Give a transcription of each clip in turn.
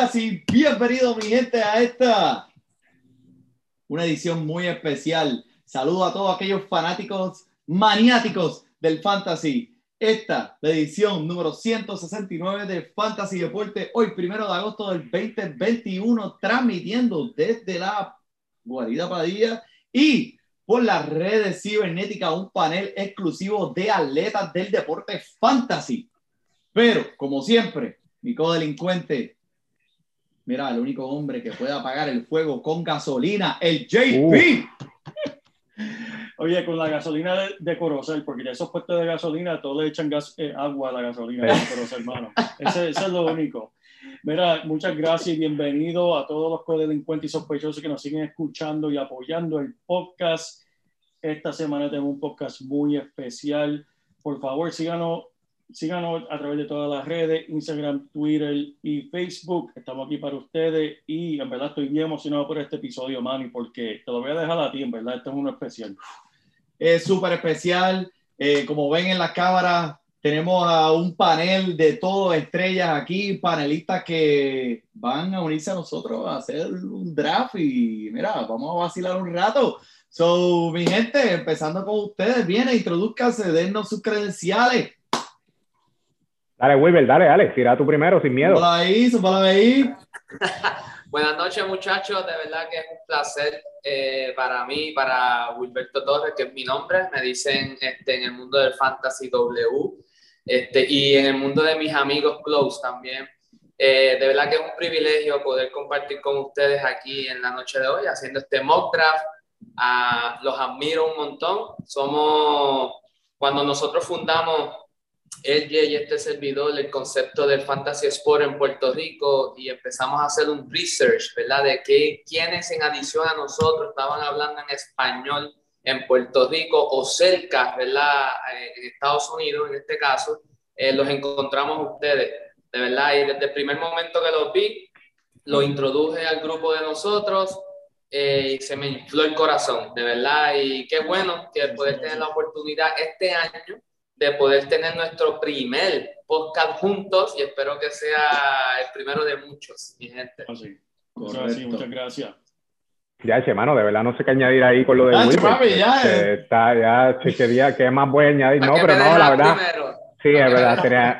buenas y bienvenidos mi gente a esta una edición muy especial. Saludo a todos aquellos fanáticos maniáticos del fantasy. Esta, la edición número 169 de Fantasy Deporte, hoy primero de agosto del 2021, transmitiendo desde la Guarida Padilla y por las redes cibernéticas un panel exclusivo de atletas del deporte fantasy. Pero, como siempre, mi codelincuente, mira, el único hombre que puede apagar el fuego con gasolina, el JP. Oye, con la gasolina de, de Corozal, porque ya esos puestos de gasolina, todos le echan gas, eh, agua a la gasolina de Corozal, hermano. Ese, ese es lo único. Mira, muchas gracias y bienvenido a todos los codelincuentes y sospechosos que nos siguen escuchando y apoyando el podcast. Esta semana tenemos un podcast muy especial. Por favor, síganos, síganos a través de todas las redes, Instagram, Twitter y Facebook. Estamos aquí para ustedes y en verdad estoy bien emocionado por este episodio, Manny, porque te lo voy a dejar a ti, en verdad, este es uno especial. Es súper especial. Eh, como ven en la cámara, tenemos a un panel de todo estrellas aquí, panelistas que van a unirse a nosotros a hacer un draft y mira, vamos a vacilar un rato. So, mi gente, empezando con ustedes, viene, introduzcanse, dennos sus credenciales. Dale, Wilber, dale, dale, tira tú primero, sin miedo. Súbala ahí, súbala ahí. Buenas noches, muchachos. De verdad que es un placer eh, para mí, para Wilberto Torres, que es mi nombre. Me dicen este, en el mundo del Fantasy W este, y en el mundo de mis amigos close también. Eh, de verdad que es un privilegio poder compartir con ustedes aquí en la noche de hoy, haciendo este mock draft. Ah, los admiro un montón. Somos, cuando nosotros fundamos él y este servidor el concepto del fantasy sport en Puerto Rico y empezamos a hacer un research, ¿verdad? De que quienes en adición a nosotros estaban hablando en español en Puerto Rico o cerca, ¿verdad? Eh, En Estados Unidos, en este caso, eh, los encontramos ustedes, de verdad. Y desde el primer momento que los vi, los introduje al grupo de nosotros eh, y se me infló el corazón, de verdad. Y qué bueno que poder tener la oportunidad este año de poder tener nuestro primer podcast juntos y espero que sea el primero de muchos, mi gente. Así. Es así, muchas gracias. Ya, ese mano, de verdad no sé qué añadir ahí con lo de Ah, Wilber. papi, ya, Este, eh. está, ya, sí, quería, ¿qué más voy a añadir? No, pero no, la verdad. primero. Sí, es verdad, tenía,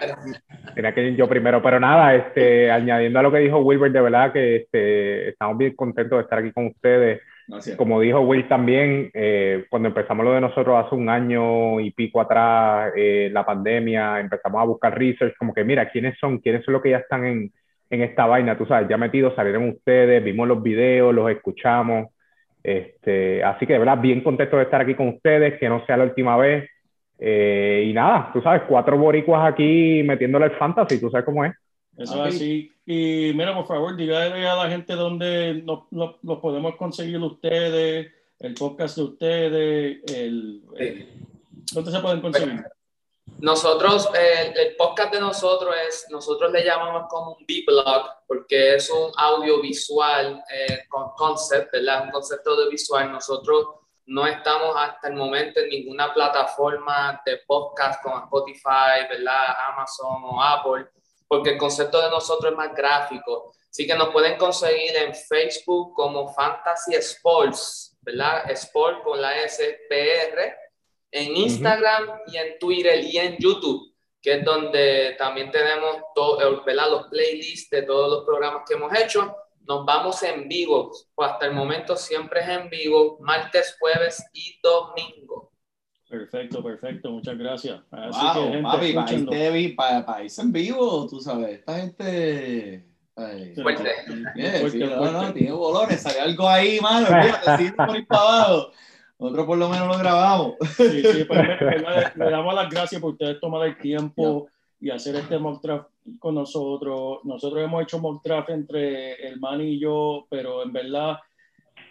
tenía que ir yo primero, pero nada, este, añadiendo a lo que dijo Wilber, de verdad que este, estamos bien contentos de estar aquí con ustedes. Gracias. Como dijo Will también, eh, cuando empezamos lo de nosotros hace un año y pico atrás, eh, la pandemia, empezamos a buscar research, como que mira, ¿quiénes son? ¿Quiénes son los que ya están en, en esta vaina? Tú sabes, ya metidos, salieron ustedes, vimos los videos, los escuchamos. Este, así que de verdad, bien contento de estar aquí con ustedes, que no sea la última vez. Eh, y nada, tú sabes, cuatro boricuas aquí metiéndole el fantasy, tú sabes cómo es. Eso es así. Y mira, por favor, dígale a la gente dónde nos, nos- los podemos conseguir ustedes, el podcast de ustedes, el, el- ¿dónde se pueden conseguir? Nosotros, el podcast de nosotros es, nosotros le llamamos como un B-blog, porque es un audiovisual eh, con concept, ¿verdad? Un concepto audiovisual. Nosotros no estamos hasta el momento en ninguna plataforma de podcast como Spotify, ¿verdad? Amazon o Apple, porque el concepto de nosotros es más gráfico. Así que nos pueden conseguir en Facebook como Fantasy Sports, ¿verdad? Sport con la S, PR en Instagram y en Twitter y en YouTube. que es donde también tenemos todo, eh, ¿verdad? los playlists de todos los programas que hemos hecho. Nos vamos en vivo, pues hasta el momento siempre es en vivo, martes, jueves y domingo. Perfecto, perfecto, muchas gracias. Así Wow, que, gente, papi, irse en vivo, tú sabes, esta gente... ay, Fuerte. tiene, Fuerte, sí, no, fuerte. no, tiene bolores, sale algo ahí, mano, sigue por ir para abajo. Nosotros por lo menos lo grabamos. Sí, sí, pues, me- me- le damos las gracias por ustedes tomar el tiempo y hacer este mock draft con nosotros. Nosotros hemos hecho mock draft entre el Manny y yo, pero en verdad,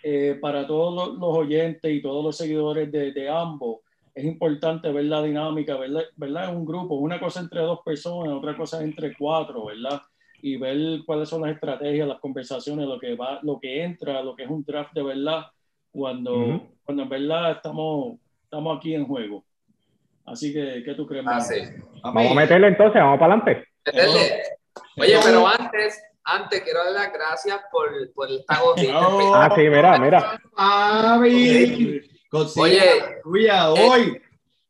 eh, para todos los, los oyentes y todos los seguidores de, de ambos, es importante ver la dinámica, ¿verdad? ¿verdad? Es un grupo, una cosa entre dos personas, otra cosa entre cuatro, ¿verdad? Y ver cuáles son las estrategias, las conversaciones, lo que va, lo que entra, lo que es un draft de verdad, cuando, Ujú. cuando en verdad estamos, estamos aquí en juego. Así que, ¿qué tú crees? Ah, sí. Vamos a meterle entonces, vamos para adelante. Oye, pero antes, antes quiero dar las gracias por, por esta gorrita. Oh. Ah, sí, mira, mira. Papi, Oye, tuya hoy.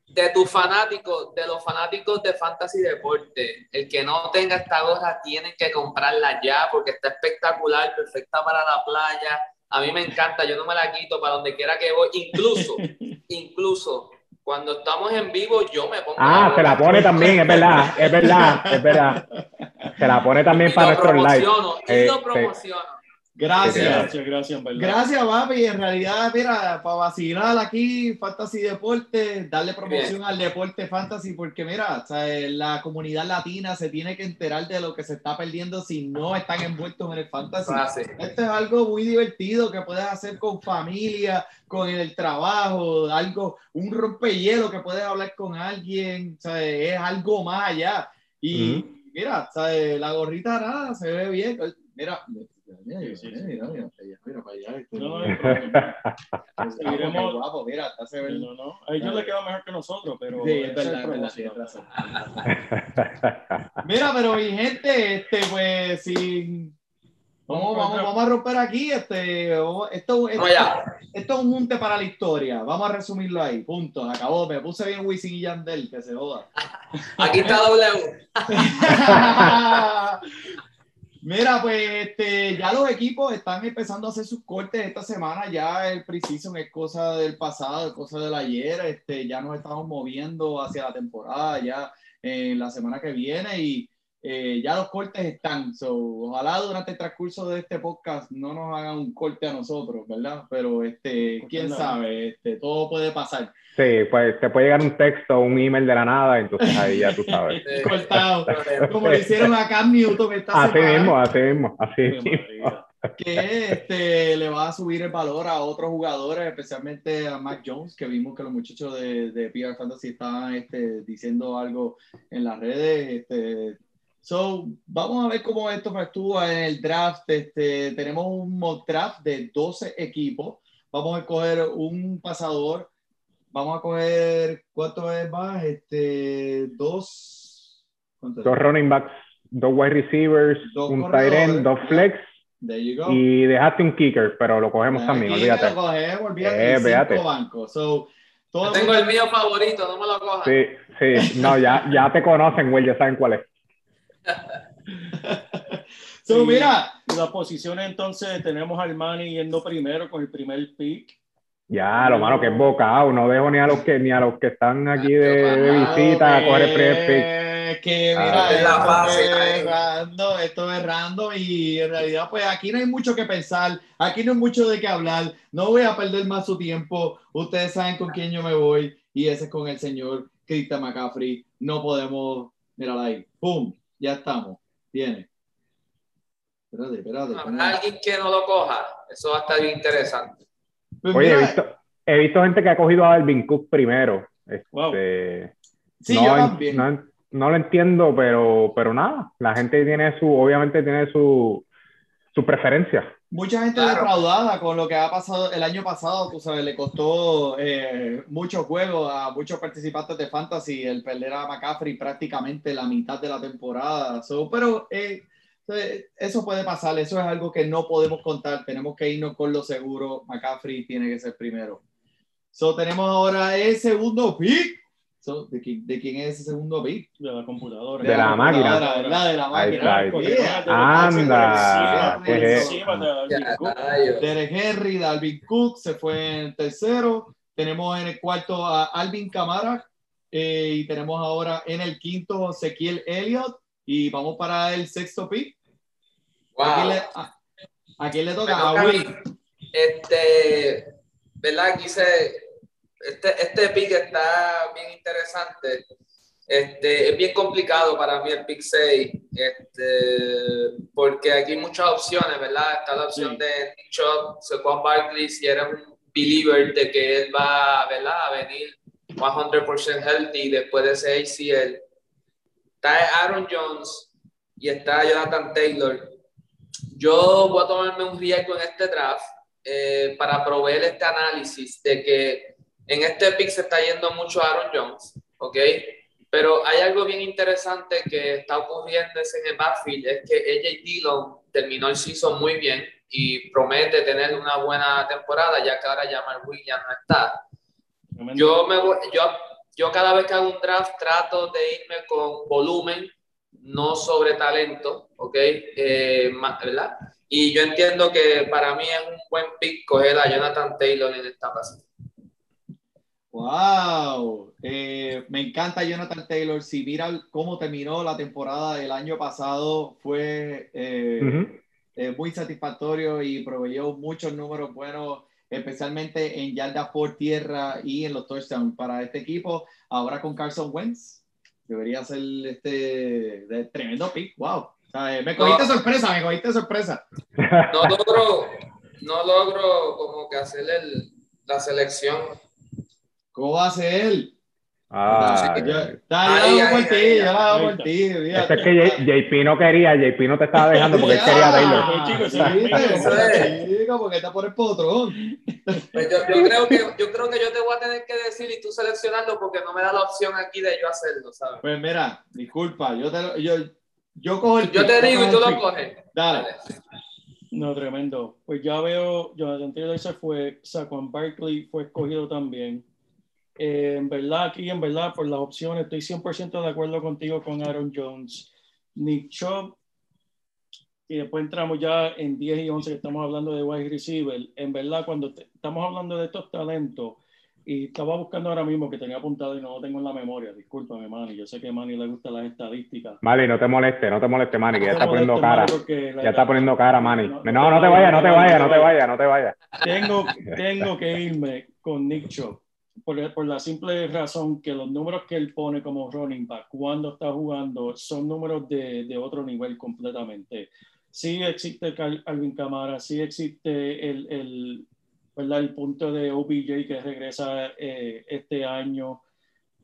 de tus fanáticos, de los fanáticos de Fantasy Deporte, el que no tenga esta gorra tienen que comprarla ya porque está espectacular, perfecta para la playa. A mí me encanta, yo no me la quito para donde quiera que voy. Incluso, incluso cuando estamos en vivo, yo me pongo. Ah, se la pone también, es verdad, es verdad, es verdad. Se la pone también Y para lo nuestros live. promociono, y Eh, lo sí. promociono. Gracias. Gracias, gracias. Gracias, papi. En realidad, mira, para vacilar aquí, Fantasy Deporte, darle promoción al deporte Fantasy, porque mira, o sea, la comunidad latina se tiene que enterar de lo que se está perdiendo si no están envueltos en el Fantasy. Ah, sí. Esto es algo muy divertido que puedes hacer con familia, con el trabajo, algo, un rompehielo que puedes hablar con alguien, o sea, es algo más allá. Y mira, o sea, la gorrita nada, se ve bien. Mira, Sí, sí, mira, sí. mira, mira, mira para allá. este, No, no, mira, no, seguiremos- guapo, mira, hasta se ve. no, no. A ellos les queda mejor que nosotros, pero. Sí, es verdad, es verdad, tienes razón. Mira, pero mi gente, este, pues, si vamos, vamos, vamos a romper aquí, este, esto, esto, allá. esto es un junte para la historia. Vamos a resumirlo ahí, punto, acabó. Me puse bien Wisin y Yandel, que se joda. Aquí está W. Mira, pues este, ya los equipos están empezando a hacer sus cortes esta semana. Ya el preseason es cosa del pasado, es cosa del ayer. Este, ya nos estamos moviendo hacia la temporada, ya en la semana que viene y eh, ya los cortes están. So, ojalá durante el transcurso de este podcast no nos hagan un corte a nosotros, ¿verdad? Pero este, quién no. sabe, este, todo puede pasar. Sí, pues te puede llegar un texto o un email de la nada, entonces ahí ya tú sabes. Eh, Cortado, como lo hicieron a Cam Newton esta Así semana. mismo, así mismo, así mismo. Que este, le va a subir el valor a otros jugadores, especialmente a Mac Jones, que vimos que los muchachos de, de PR Fantasy estaban este, diciendo algo en las redes. Este, so, vamos a ver cómo esto actúa en el draft. Este, tenemos un mock draft de 12 equipos. Vamos a coger un pasador. Vamos a coger, ¿cuánto es más? Este, dos. Dos running backs, dos wide receivers, Dos un tight end, dos flex There you go. y dejaste un kicker, pero lo cogemos también, Aquí olvídate. Lo cogemos, olvídate, Eh, cinco bancos. So, todo Yo tengo el mío favorito, no me lo cojan. Sí, sí, no, ya, ya te conocen, güey, ya saben cuál es. So, Sí. mira, Y las posiciones entonces tenemos al Manny yendo primero con el primer pick. Ya, lo malo que es bocado, no dejo ni a los que ni a los que están aquí de, de visita a coger el primer pick. que Ah, mira, es la esto, fácil, es random, esto es random y en realidad pues aquí no hay mucho que pensar, aquí no hay mucho de qué hablar, no voy a perder más su tiempo, ustedes saben con quién yo me voy y ese es con el señor Christian McCaffrey, no podemos, mírala ahí, ¡pum! Ya estamos, viene. Espérate, espérate. ¿Habrá alguien que no lo coja? Eso va a estar bien interesante. Pues Oye, he visto, he visto gente que ha cogido a Alvin Cook primero. Wow. Este, sí, no, yo en- también. no, no lo entiendo, pero, pero nada, la gente tiene su, obviamente tiene su, su preferencia. Mucha gente Claro. defraudada con lo que ha pasado el año pasado, tú sabes, le costó eh, muchos juegos a muchos participantes de Fantasy el perder a McCaffrey prácticamente la mitad de la temporada. So, pero eh, eh, eso puede pasar, eso es algo que no podemos contar, tenemos que irnos con lo seguro. McCaffrey tiene que ser primero. So, tenemos ahora el segundo pick. ¿De, quién, ¿De quién es ese segundo pick? De la computadora. De la máquina. La de la Ahí máquina. está, ahí Yeah. Anda, qué Por es- encima de Dalvin Ya, Cook. rayos. Derek Henry, Dalvin Cook se fue en tercero. Tenemos en el cuarto a Alvin Kamara. eh, y tenemos ahora en el quinto Ezequiel Elliott. Y vamos para el sexto pick. ¿A quién Wow. le, a, a quién le Me toca? toca A Will. Este, ¿verdad? Quise, este, este pick está bien interesante. Este, es bien complicado para mí el pick 6, este, porque aquí hay muchas opciones, ¿verdad? Está la opción Sí. de Nick Chubb, Saquon Barkley, si eres un believer de que él va, ¿verdad? A venir 100% healthy después de ese ACL. Está Aaron Jones y está Jonathan Taylor. Yo voy a tomarme un riesgo en este draft eh, para proveer este análisis de que en este pick se está yendo mucho Aaron Jones, ¿ok? Pero hay algo bien interesante que está ocurriendo en el backfield, es que AJ Dillon terminó el season muy bien y promete tener una buena temporada, ya que ahora Jamal Williams no está. Yo, me yo, yo cada vez que hago un draft trato de irme con volumen, no sobre talento, ¿ok? Eh, ¿Verdad? Y yo entiendo que para mí es un buen pick coger a Jonathan Taylor en esta pasada. Wow, Eh, me encanta Jonathan Taylor. Si mira cómo terminó la temporada del año pasado, fue eh, eh, muy satisfactorio y proveyó muchos números buenos, especialmente en yardas por tierra y en los touchdowns para este equipo. Ahora con Carson Wentz, debería ser este de tremendo pick. Wow, O sea, eh, me cogiste No. sorpresa, me cogiste sorpresa. No logro, no logro como que hacer el- la selección. ¿Cómo va a ser él? Ah, Yo- ya. Dale, Ahí, yo la por ti, yo la hago por ti. Eso es que JP no quería, JP no te estaba dejando porque él quería Taylor. Chicos, Sí, chico, porque está por el potrón. Pues yo, yo creo que, yo creo que yo te voy a tener que decir y tú seleccionarlo porque no me da la opción aquí de yo hacerlo, ¿sabes? Pues mira, disculpa, yo te lo- yo, yo cojo el Yo te digo y tú lo coges. Dale. No, tremendo. Pues ya veo, Jonathan Taylor se fue, Saquon Barkley fue escogido también. Eh, en verdad, aquí, en verdad, por las opciones, estoy 100% de acuerdo contigo con Aaron Jones. Nick Chubb, y después entramos ya en 10 y 11, que estamos hablando de wide receiver. En verdad, cuando te- estamos hablando de estos talentos, y estaba buscando ahora mismo que tenía apuntado y no lo tengo en la memoria, discúlpame, Manny. Yo sé que a Manny le gustan las estadísticas. Mali, no te moleste, no te moleste, Manny, que ya está poniendo cara. Manny, Ya está poniendo cara, Manny. No, No, no te vayas, no te vayas, no te vayas, no te vayas. tengo, tengo que irme con Nick Chubb por, por la simple razón que los números que él pone como running back cuando está jugando son números de, de otro nivel completamente. Sí existe Alvin Kamara, sí existe el, el, ¿verdad? el punto de OBJ que regresa eh, este año,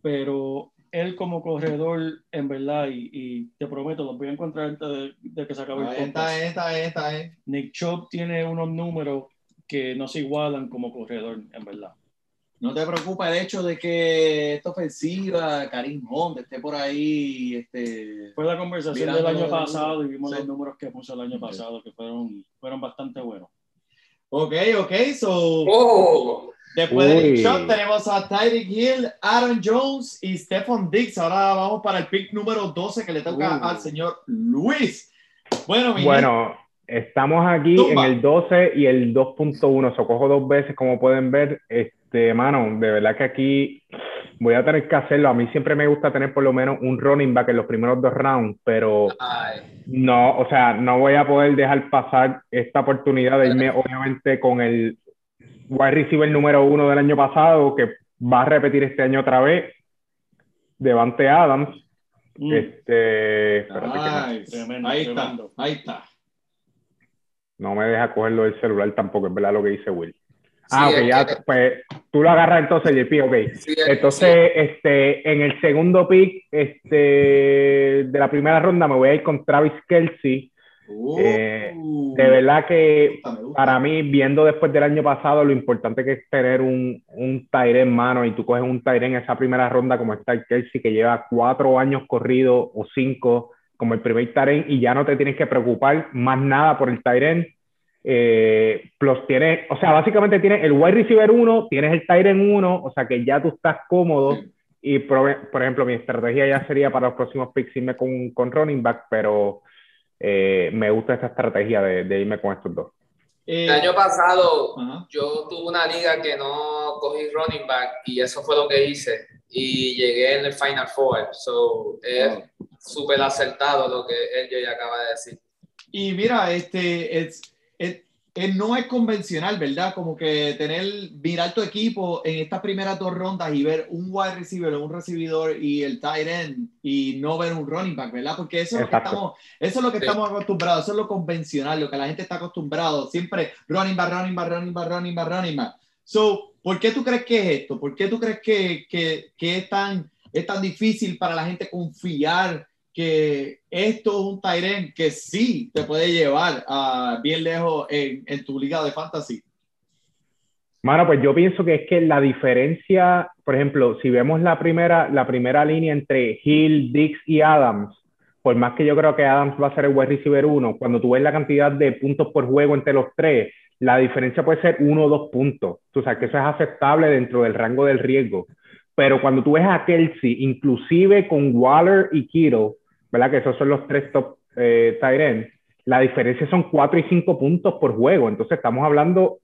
pero él como corredor, en verdad, y, y te prometo, los voy a encontrar antes de, de que se acabe el Ahí podcast. está, esta, esta, esta, eh. Nick Chubb tiene unos números que no se igualan como corredor, en verdad. No te preocupa el hecho de que esta ofensiva, Karim Hunt, esté por ahí, este, Fue la conversación del año pasado y vimos Sí. los números que puso el año Ok. pasado, que fueron, fueron bastante buenos. Ok, ok, so Oh, después de Nick. Chubb tenemos a Tyreek Hill, Aaron Jones y Stephon Diggs. Ahora vamos para el pick número 12 que le toca Uh. al señor Luis. Bueno, mi Bueno, estamos aquí Tumba. en el 12 y el 2.1. Socojo dos veces, como pueden ver. Este, mano, de verdad que aquí voy a tener que hacerlo. A mí siempre me gusta tener por lo menos un running back en los primeros dos rounds, pero ay. no, o sea, no voy a poder dejar pasar esta oportunidad de irme, obviamente, con el wide receiver número uno del año pasado, que va a repetir este año otra vez, Devante Adams. Mm, Este, que. Tremendo, ahí está, ahí está. No me deja cogerlo del celular tampoco, es verdad lo que dice Will. Sí, Ah, ok, es ya, que- pues tú lo agarras entonces, JP, ok. sí, es- Entonces, este, en el segundo pick este, de la primera ronda me voy a ir con Travis Kelsey. Uh, Eh, De verdad que me gusta, me gusta. para mí, viendo después del año pasado, lo importante que es tener un, un en mano y tú coges un end en esa primera ronda como está el Kelsey, que lleva cuatro años corrido o cinco como el primer end y ya no te tienes que preocupar más nada por el end. Eh, plus tienes, o sea, básicamente tienes el wide receiver 1, tienes el tight end 1, o sea que ya tú estás cómodo y por, por ejemplo, mi estrategia ya sería para los próximos picks irme con, con running back, pero eh, me gusta esta estrategia de, de irme con estos dos. Eh, El año pasado Ajá. yo tuve una liga que no cogí running back y eso fue lo que hice y llegué en el Final Four. So, es súper acertado lo que él ya acaba de decir. Y mira, este, es, es- es- no es convencional, ¿verdad? Como que tener, mirar tu equipo en estas primeras dos rondas y ver un wide receiver, un recibidor y el tight end y no ver un running back, ¿verdad? Porque eso es lo que Exacto. estamos, eso es lo que Sí. estamos acostumbrados, eso es lo convencional, lo que la gente está acostumbrado, siempre running back, running back, running back, running back, running back. So, ¿por qué tú crees que es esto? ¿Por qué tú crees que, que, que es, tan, es tan difícil para la gente confiar que esto es un Tyren que sí te puede llevar a bien lejos en, en tu liga de fantasy? Mano, pues yo pienso que es que la diferencia, por ejemplo, si vemos la primera, la primera línea entre Hill, Dix y Adams, por más que yo creo que Adams va a ser el wide receiver uno, cuando tú ves la cantidad de puntos por juego entre los tres, la diferencia puede ser uno o dos puntos. Tú sabes que eso es aceptable dentro del rango del riesgo. Pero cuando tú ves a Kelsey, inclusive con Waller y Kittle, ¿verdad? Que esos son los tres top eh, tight ends, la diferencia son cuatro y cinco puntos por juego. Entonces estamos hablando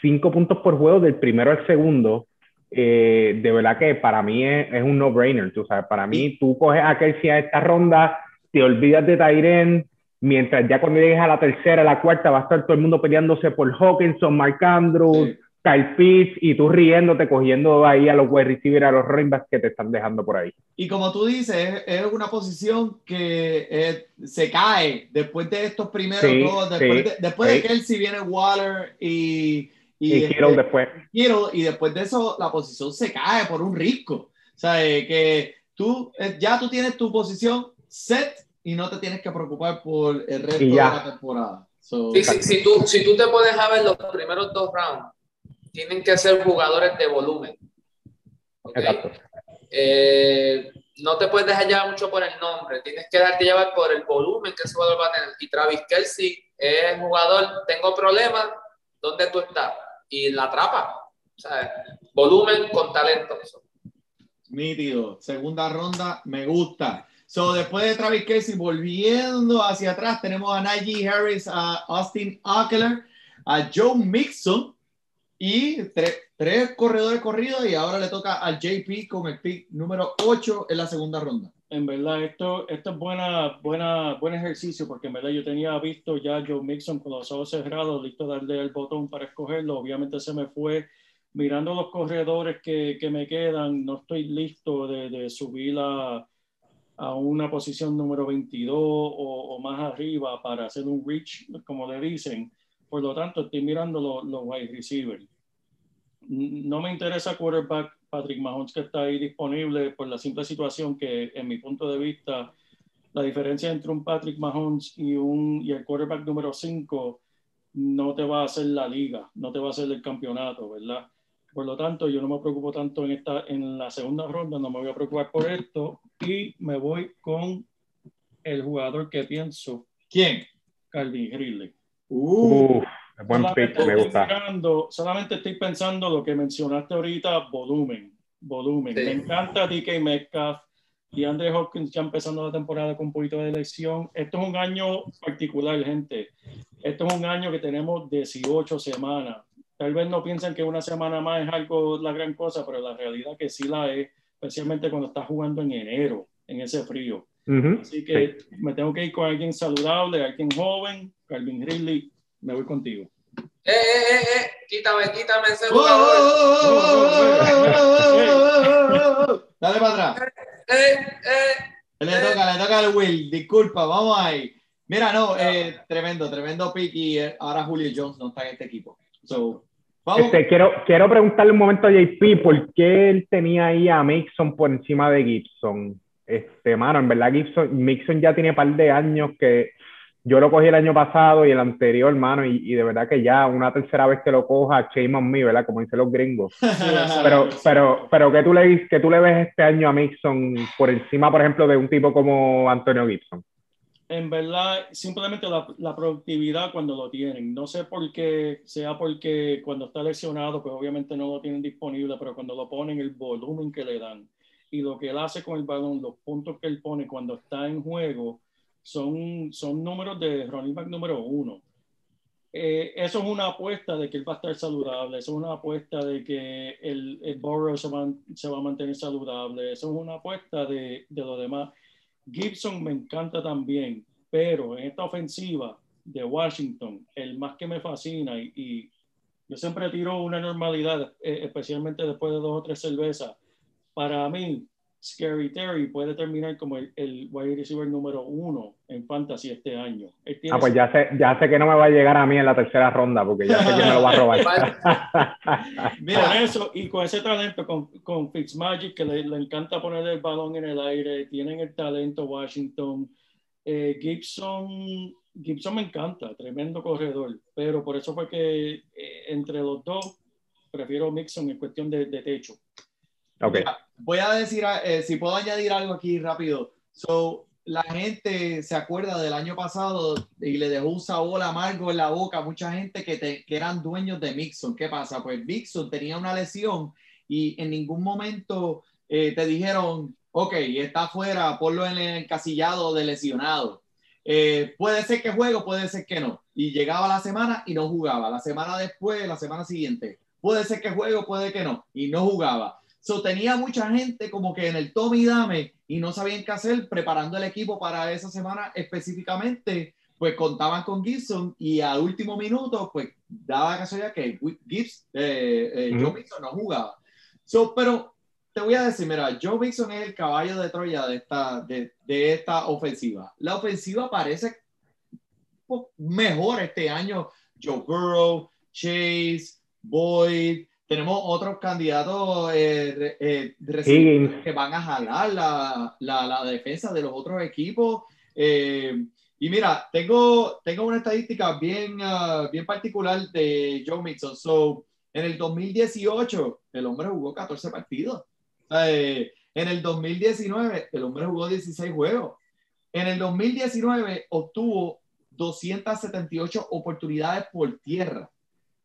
cinco puntos por juego del primero al segundo. Eh, de verdad que para mí es, es un no-brainer. Tú sabes, para mí tú coges a Kelsey a esta ronda, te olvidas de Tyren, mientras ya cuando llegues a la tercera, a la cuarta, va a estar todo el mundo peleándose por Hawkinson, Mark Andrews, Sí. Kyle Pitts, y tú riéndote, cogiendo ahí a los wide receivers, a los running backs que te están dejando por ahí. Y como tú dices, es, es una posición que eh, se cae después de estos primeros Sí, dos, después, sí, de, después sí. de Kelsey viene Waller y, y, Y, este, Kittle después. Kittle, y después de eso la posición se cae por un risco. O sea, eh, que tú eh, ya tú tienes tu posición set y no te tienes que preocupar por el resto de la temporada. So, Sí, sí, si, tú, si tú te a ver los primeros dos rounds, tienen que ser jugadores de volumen. ¿ok? Exacto. Eh, no te puedes dejar llevar mucho por el nombre, tienes que darte llevar por el volumen que ese jugador va a tener. Y Travis Kelsey es jugador, tengo problemas, ¿dónde tú estás? Y la atrapa. O sea, volumen con talento. Nítido. Segunda ronda, me gusta. So, después de Travis Kelsey, volviendo hacia atrás, tenemos a Najee Harris, a Austin Eckler, a Joe Mixon y tre- tres corredores corridos. Y ahora le toca al JP con el pick número 8 en la segunda ronda. En verdad, esto, esto es buena, buena, buen ejercicio porque en verdad yo tenía visto ya Joe Mixon con los ojos cerrados, listo a darle el botón para escogerlo. Obviamente se me fue mirando los corredores que, que me quedan. No estoy listo de, de subir a, a una posición número 22 o, o más arriba para hacer un reach, como le dicen. Por lo tanto, estoy mirando los, los wide receivers. No me interesa quarterback Patrick Mahomes que está ahí disponible por la simple situación que, en mi punto de vista, la diferencia entre un Patrick Mahomes y, un, y el quarterback número 5 no te va a hacer la liga, no te va a hacer el campeonato, ¿verdad? Por lo tanto, yo no me preocupo tanto en, esta, en la segunda ronda, no me voy a preocupar por esto y me voy con el jugador que pienso, ¿Quién? Calvin Ridley. Uh, Uf, buen pick, Solamente me estoy gusta. mirando- solamente estoy pensando lo que mencionaste ahorita, volumen, volumen. Sí. Me encanta DK Metcalf y Andre Hopkins ya empezando la temporada con un poquito de elección. Esto es un año particular, gente. Esto es un año que tenemos 18 semanas. Tal vez no piensen que una semana más es algo la gran cosa, pero la realidad que sí la es, especialmente cuando estás jugando en enero, en ese frío. Así que me tengo que ir con alguien saludable, alguien joven. Calvin Ridley, me voy contigo. Eh, eh, eh, eh, quítame, quítame ese oh, oh, jugador. oh, oh, oh, oh, oh, oh, oh. Dale para atrás. Eh, eh, Le toca, le toca al Will. Disculpa, vamos ahí. Mira, no, eh, tremendo, tremendo pick y eh, ahora Julio Jones no está en este equipo. So, vamos. Este, quiero, quiero preguntarle un momento a JP por qué él tenía ahí a Mixon por encima de Gibson. Este, mano, en verdad Gibson, Mixon ya tiene un par de años que yo lo cogí el año pasado y el anterior, mano, y, y de verdad que ya una tercera vez que lo coja, shame on me, ¿verdad? Como dicen los gringos. Pero, pero, pero ¿qué tú, le, ¿qué tú le ves este año a Mixon por encima, por ejemplo, de un tipo como Antonio Gibson? En verdad, simplemente la, la productividad cuando lo tienen. No sé por qué, sea porque cuando está lesionado, pues obviamente no lo tienen disponible, pero cuando lo ponen, el volumen que le dan. Y lo que él hace con el balón, los puntos que él pone cuando está en juego, son, son números de running back número uno. Eh, eso es una apuesta de que él va a estar saludable, eso es una apuesta de que el, el Burrow se va, se va a mantener saludable, eso es una apuesta de, de lo demás. Gibson me encanta también, pero en esta ofensiva de Washington, el más que me fascina y, y yo siempre tiro una normalidad, eh, especialmente después de dos o tres cervezas. Para mí, Scary Terry puede terminar como el, el wide receiver número uno en fantasy este año. Ah, pues ya sé, ya sé que no me va a llegar a mí en la tercera ronda, porque ya sé que me lo va a robar. Mira, eso y con ese talento, con, con Fitzmagic, que le, le encanta poner el balón en el aire, tienen el talento Washington. Eh, Gibson, Gibson me encanta, tremendo corredor, pero por eso fue que eh, entre los dos prefiero Mixon en cuestión de, de techo. Ok. voy a decir, eh, si puedo añadir algo aquí rápido. So, la gente se acuerda del año pasado y le dejó un sabor amargo en la boca a mucha gente que, te- que eran dueños de Mixon. ¿Qué pasa? Pues Mixon tenía una lesión y en ningún momento eh, te dijeron, ok, está fuera, ponlo en el encasillado de lesionado. Eh, puede ser que juegue, puede ser que no. Y llegaba la semana y no jugaba. La semana después, la semana siguiente, puede ser que juegue, puede que no. Y no jugaba. So, tenía mucha gente como que en el tome y dame y no sabían qué hacer preparando el equipo para esa semana específicamente, pues contaban con Gibson y al último minuto, pues daba la casualidad que Gibbs, eh, eh. Joe Mixon no jugaba. So, pero te voy a decir, mira, Joe Mixon es el caballo de Troya de esta, de, de esta ofensiva. La ofensiva parece mejor este año. Joe Burrow, Chase, Boyd, tenemos otros candidatos eh, eh, que van a jalar la, la, la defensa de los otros equipos. Eh, y mira, tengo, tengo una estadística bien, ah, bien particular de Joe Mixon. So, en el 2018, el hombre jugó 14 partidos. Eh, en el 2019, el hombre jugó 16 juegos. En el 2019, obtuvo 278 oportunidades por tierra.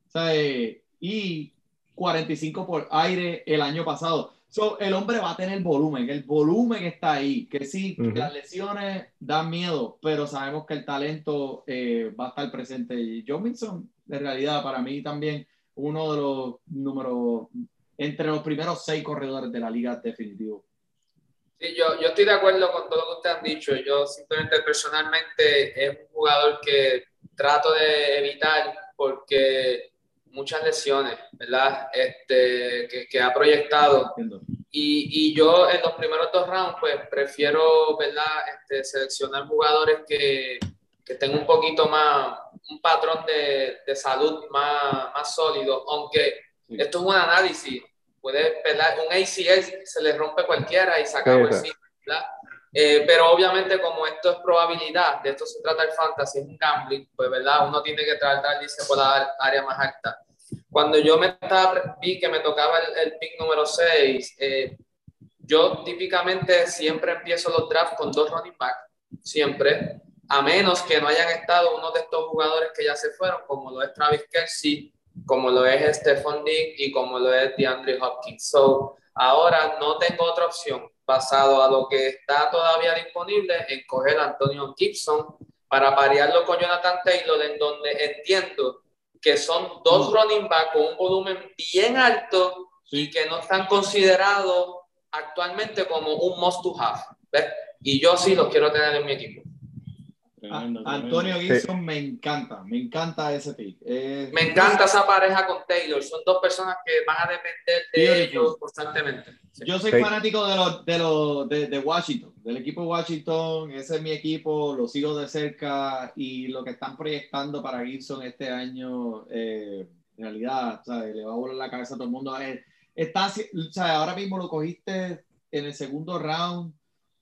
O sea, eh, y 45 por aire el año pasado. So, el hombre va a tener volumen, el volumen está ahí, que sí, Ujú. las lesiones dan miedo, pero sabemos que el talento eh, va a estar presente. Y John de realidad, para mí también, uno de los números, entre los primeros seis corredores de la liga definitivo. Sí, yo, yo estoy de acuerdo con todo lo que ustedes han dicho. Yo simplemente personalmente es un jugador que trato de evitar porque muchas lesiones, ¿verdad? Este, que, que ha proyectado. Y, y yo en los primeros dos rounds, pues prefiero, ¿verdad? Este, seleccionar jugadores que, que tengan un poquito más, un patrón de, de salud más, más sólido, aunque Sí. esto es un análisis. Puede, ¿verdad? Un ACL se le rompe cualquiera y se acabó el ciclo, ¿verdad? Eh, pero obviamente como esto es probabilidad, de esto se trata el fantasy, es un gambling, pues verdad, uno tiene que tratar de irse por la área más alta. Cuando yo me estaba, vi que me tocaba el, el pick número 6, yo típicamente siempre empiezo los drafts con dos running back, siempre, a menos que no hayan estado uno de estos jugadores que ya se fueron, como lo es Travis Kelsey, como lo es Stephon Diggs y como lo es DeAndre Hopkins. So, ahora no tengo otra opción basado a lo que está todavía disponible en coger a Antonio Gibson para parearlo con Jonathan Taylor, en donde entiendo que son dos running back con un volumen bien alto y que no están considerados actualmente como un must to have. ¿ves? Y yo sí los quiero tener en mi equipo. Tremendo, A- tremendo. Antonio Gibson me encanta, me encanta ese pick. Eh, Me encanta esa pareja con Taylor. Son dos personas que van a depender de Beautiful. ellos constantemente. Sí. Yo soy Sí. fanático de, los de, los de, de Washington, del equipo de Washington. Ese es mi equipo, lo sigo de cerca y lo que están proyectando para Gibson este año, eh, en realidad, ¿sabes? le va a volar la cabeza a todo el mundo. Eh, está. Ahora mismo lo cogiste en el segundo round.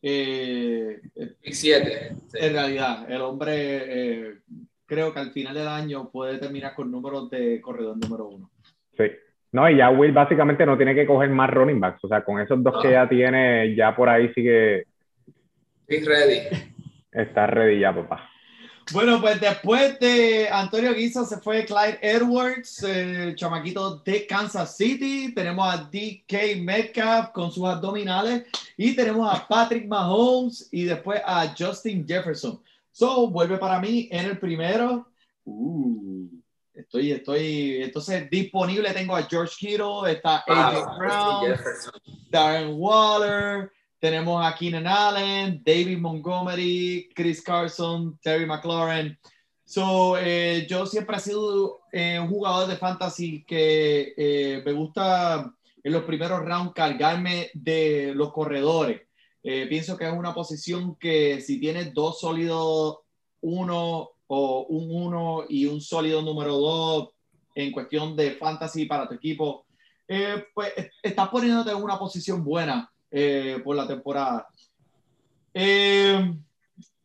Eh, Pick. Sí. en realidad, el hombre eh, creo que al final del año puede terminar con números de corredor número uno. Sí. No, y ya Will básicamente no tiene que coger más running backs. O sea, con esos dos que ya tiene, ya por ahí que Pick ready. está ready ya, papá. Bueno, pues después de Antonio Guisa se fue Clyde Edwards, el chamaquito de Kansas City. Tenemos a DK Metcalf con sus abdominales y tenemos a Patrick Mahomes y después a Justin Jefferson. So, vuelve para mí en el primero. Uh, estoy, estoy, entonces disponible tengo a George Kittle, está AJ Ah, Brown. Darren Waller, tenemos a Keenan Allen, David Montgomery, Chris Carson, Terry McLaurin. So, eh, yo siempre he sido eh, un jugador de fantasy que eh, me gusta en los primeros rounds cargarme de los corredores. Eh, pienso que es una posición que si tienes dos sólidos, uno o un uno y un sólido número dos en cuestión de fantasy para tu equipo, eh, pues est- estás poniéndote en una posición buena eh, por la temporada. Eh,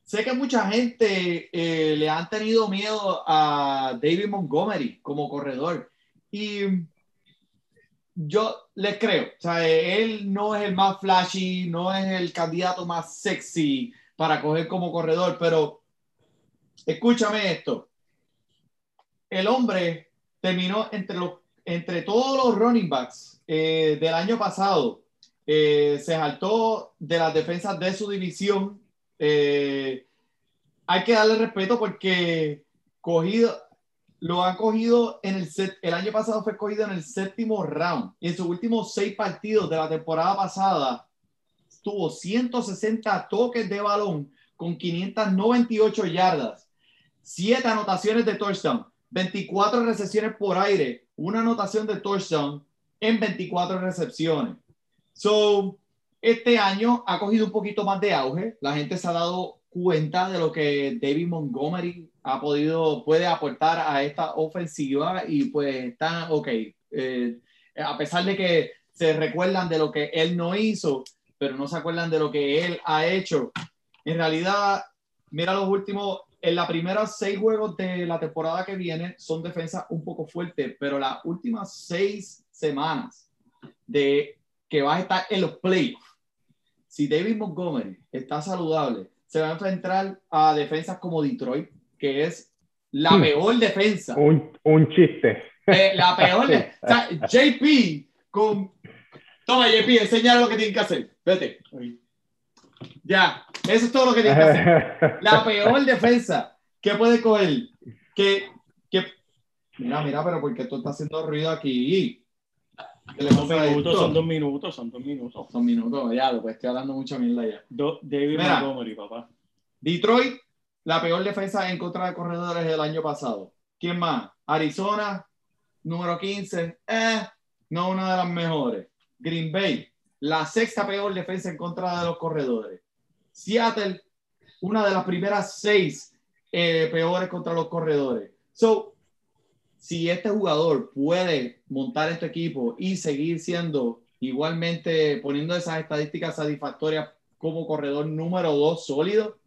sé que mucha gente eh, le han tenido miedo a David Montgomery como corredor y yo les creo. O sea, él no es el más flashy, no es el candidato más sexy para coger como corredor, pero escúchame esto. El hombre terminó entre, los, entre todos los running backs eh, del año pasado. Eh, se saltó de las defensas de su división. Eh, hay que darle respeto porque cogido, lo han cogido en el set, el año pasado fue cogido en el séptimo round y en sus últimos seis partidos de la temporada pasada tuvo 160 toques de balón con 598 yardas, 7 anotaciones de touchdown, 24 recepciones por aire, una anotación de touchdown en 24 recepciones. So, este año ha cogido un poquito más de auge. La gente se ha dado cuenta de lo que David Montgomery ha podido, puede aportar a esta ofensiva y pues está, ok, eh, a pesar de que se recuerdan de lo que él no hizo, pero no se acuerdan de lo que él ha hecho. En realidad, mira los últimos, en la primera seis juegos de la temporada que viene son defensas un poco fuertes, pero las últimas seis semanas de que vas a estar en los playoffs, si David Montgomery está saludable, se va a enfrentar a defensas como Detroit, que es la peor defensa. Un, un chiste. Eh, la peor. de- o sea, JP con. Toma, JP, enséñale lo que tienen que hacer. Vete. Ya, eso es todo lo que tienen que hacer. La peor defensa que puede coger. Que, que... Mira, mira, pero porque tú estás haciendo ruido aquí. ¿Qué le Dos pasa a minutos, son dos minutos, son dos minutos. Son minutos, ya, lo pues estoy hablando mucha mierda ya. Do- David Mira. Montgomery, papá. Detroit, la peor defensa en contra de corredores del año pasado. ¿Quién más? Arizona, número 15, eh, no una de las mejores. Green Bay, la sexta peor defensa en contra de los corredores. Seattle, una de las primeras seis eh, peores contra los corredores. So, si este jugador puede montar este equipo y seguir siendo igualmente poniendo esas estadísticas satisfactorias como corredor número dos sólido,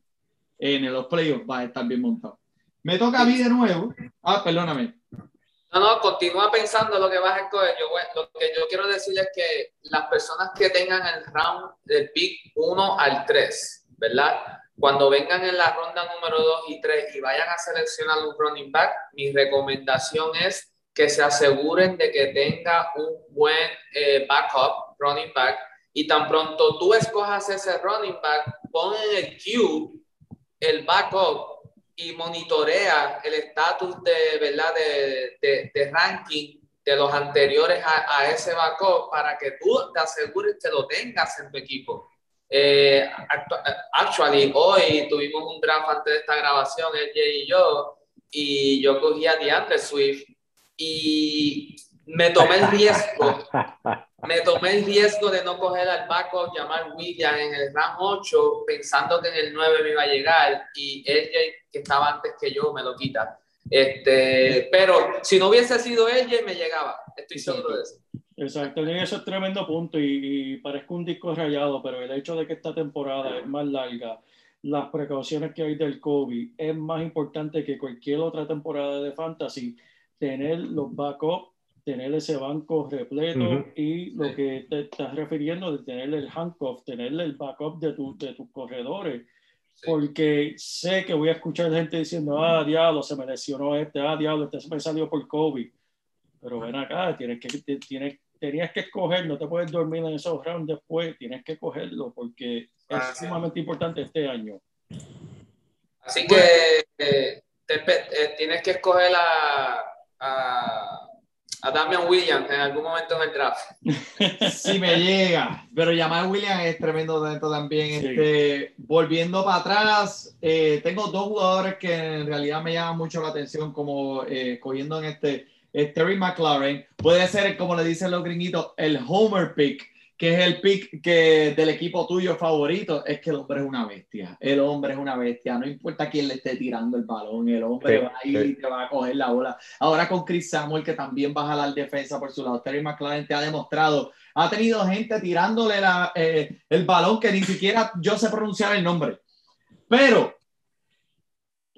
en los playoffs va a estar bien montado. Me toca a mí de nuevo. Ah, perdóname. No, no, continúa pensando lo que vas a escoger. Yo, voy- lo que yo quiero decirles es que las personas que tengan el round del pick 1 al 3, ¿verdad? Cuando vengan en la ronda número 2 y 3 y vayan a seleccionar un running back, mi recomendación es que se aseguren de que tenga un buen eh, backup running back y tan pronto tú escojas ese running back, pon en el queue el backup y monitorea el estatus de, ¿verdad? De, de, de ranking de los anteriores a, a, ese backup para que tú te asegures que lo tengas en tu equipo. Eh, actually, hoy tuvimos un draft antes de esta grabación, él y yo, y yo cogí a DeAndre Swift y me tomé el riesgo, me tomé el riesgo de no coger al backup Jamal Williams en el round 8 pensando que en el 9 me iba a llegar y él que estaba antes que yo me lo quita. Este, pero si no hubiese sido ella me llegaba, estoy seguro de eso. Exacto, y eso es tremendo punto y, y parezco un disco rayado, pero el hecho de que esta temporada es más larga, las precauciones que hay del COVID, es más importante que cualquier otra temporada de fantasy, tener los backups, tener ese banco repleto Ujú. y lo que te estás refiriendo de tener el handcuff, tener el backup de, tu, de tus corredores. porque sé que voy a escuchar gente diciendo, ah, diablo, se me lesionó este, ah, diablo, este se me salió por COVID. Pero ven acá, tienes que, tienes, tenías que escoger, no te puedes dormir en esos rounds después, tienes que cogerlo porque Ah, es sí. sumamente importante este año. Así que eh, te eh, tienes que escoger a, a, a Damian Williams en algún momento en el draft. Si me llega. Pero Jamal Williams es tremendo talento también. Sí. Este, volviendo para atrás, eh, tengo dos jugadores que en realidad me llaman mucho la atención, como eh, cogiendo en este. Eh, Terry McLaren puede ser, como le dicen los gringuitos, el Homer pick, que es el pick que, del equipo tuyo favorito. Es que el hombre es una bestia. El hombre es una bestia. No importa quién le esté tirando el balón, el hombre Sí, va a ir sí. y te va a coger la bola. Ahora con Chris Samuel, que también va a jalar defensa por su lado. Terry McLaren te ha demostrado. Ha tenido gente tirándole la, eh, el balón que ni siquiera yo sé pronunciar el nombre. Pero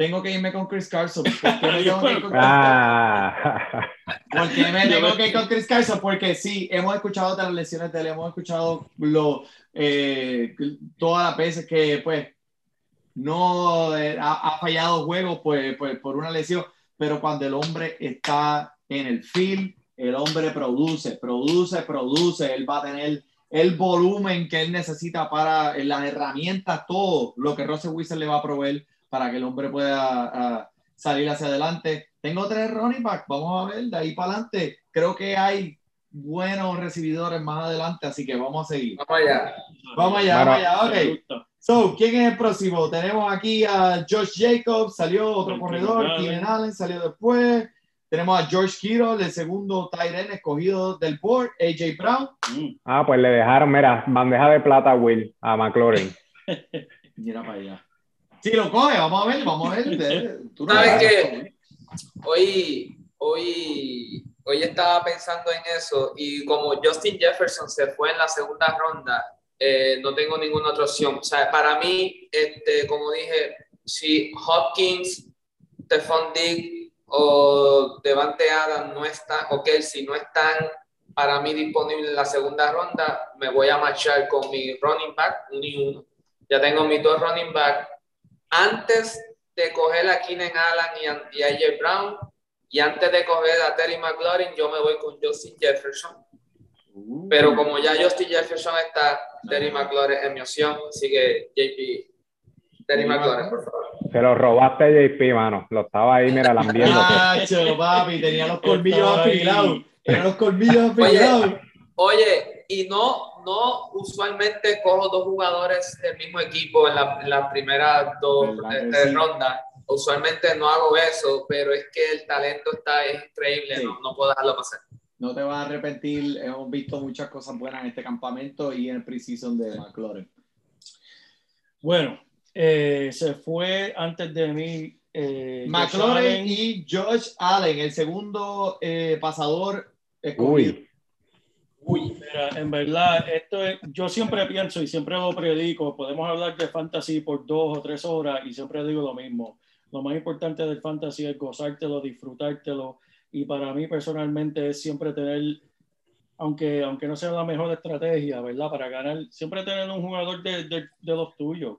tengo que irme con Chris Carson. ¿Por qué me tengo que ir con Chris Carson? Ah, ¿Por qué me tengo que ir con Chris Carson? Porque sí, hemos escuchado de las lesiones de él, hemos escuchado lo, eh, todas las veces que pues no eh, ha, ha fallado juegos pues, pues, por una lesión, pero cuando el hombre está en el field, el hombre produce, produce, produce, él va a tener el volumen que él necesita para las herramientas, todo lo que Russell Wilson le va a proveer para que el hombre pueda ah, salir hacia adelante. Tengo tres running back, vamos a ver, de ahí para adelante. Creo que hay buenos recibidores más adelante, así que vamos a seguir. Vamos allá. Vamos allá, Bueno, vamos allá, ok. So, ¿quién es el próximo? Tenemos aquí a Josh Jacobs, salió otro corredor, Allen. Keenan Allen salió después. Tenemos a George Kittle, el segundo tight end escogido del board, AJ Brown. Mm. ah, pues le dejaron, mira, bandeja de plata a Will, a McLaurin. Mira para allá. Si lo coge, vamos a ver, vamos a ver. Tú no ¿Sabes qué? Hoy, hoy, hoy estaba pensando en eso y como Justin Jefferson se fue en la segunda ronda, eh, no tengo ninguna otra opción. O sea, para mí, este, como dije, si Hopkins, Stephon Diggs o Devante Adams no están, o Kelsey no están para mí disponibles en la segunda ronda, me voy a marchar con mi running back, uno y uno. Ya tengo mis dos running back. Antes de coger a Keenan Allen y a, y a AJ Brown, y antes de coger a Terry McLaurin, yo me voy con Justin Jefferson. Uh, Pero como ya Justin Jefferson está, Terry McLaurin es mi opción, así que JP, Terry McLaurin, por favor. Se lo robaste a JP, mano. Lo estaba ahí, mira, lambiendo. Nacho, papi, tenía los colmillos afilados. Eran los colmillos afilados. Oye, y no, no usualmente cojo dos jugadores del mismo equipo en, la- en primeras dos ¿Verdad que eh, sí? rondas. Usualmente no hago eso, pero es que el talento está es increíble, Sí. no, no puedo dejarlo pasar. No te vas a arrepentir. Hemos visto muchas cosas buenas en este campamento y en el preseason de McLaurin. Bueno, eh, se fue antes de mí. Eh, McLaurin y Josh Allen, el segundo eh, pasador escogido. Uy, Uy, mira, en verdad, esto es, yo siempre pienso y siempre lo predico, podemos hablar de fantasy por dos o tres horas y siempre digo lo mismo. Lo más importante del fantasy es gozártelo, disfrutártelo y para mí personalmente es siempre tener, aunque, aunque no sea la mejor estrategia, ¿verdad? Para ganar, siempre tener un jugador de, de, de los tuyos.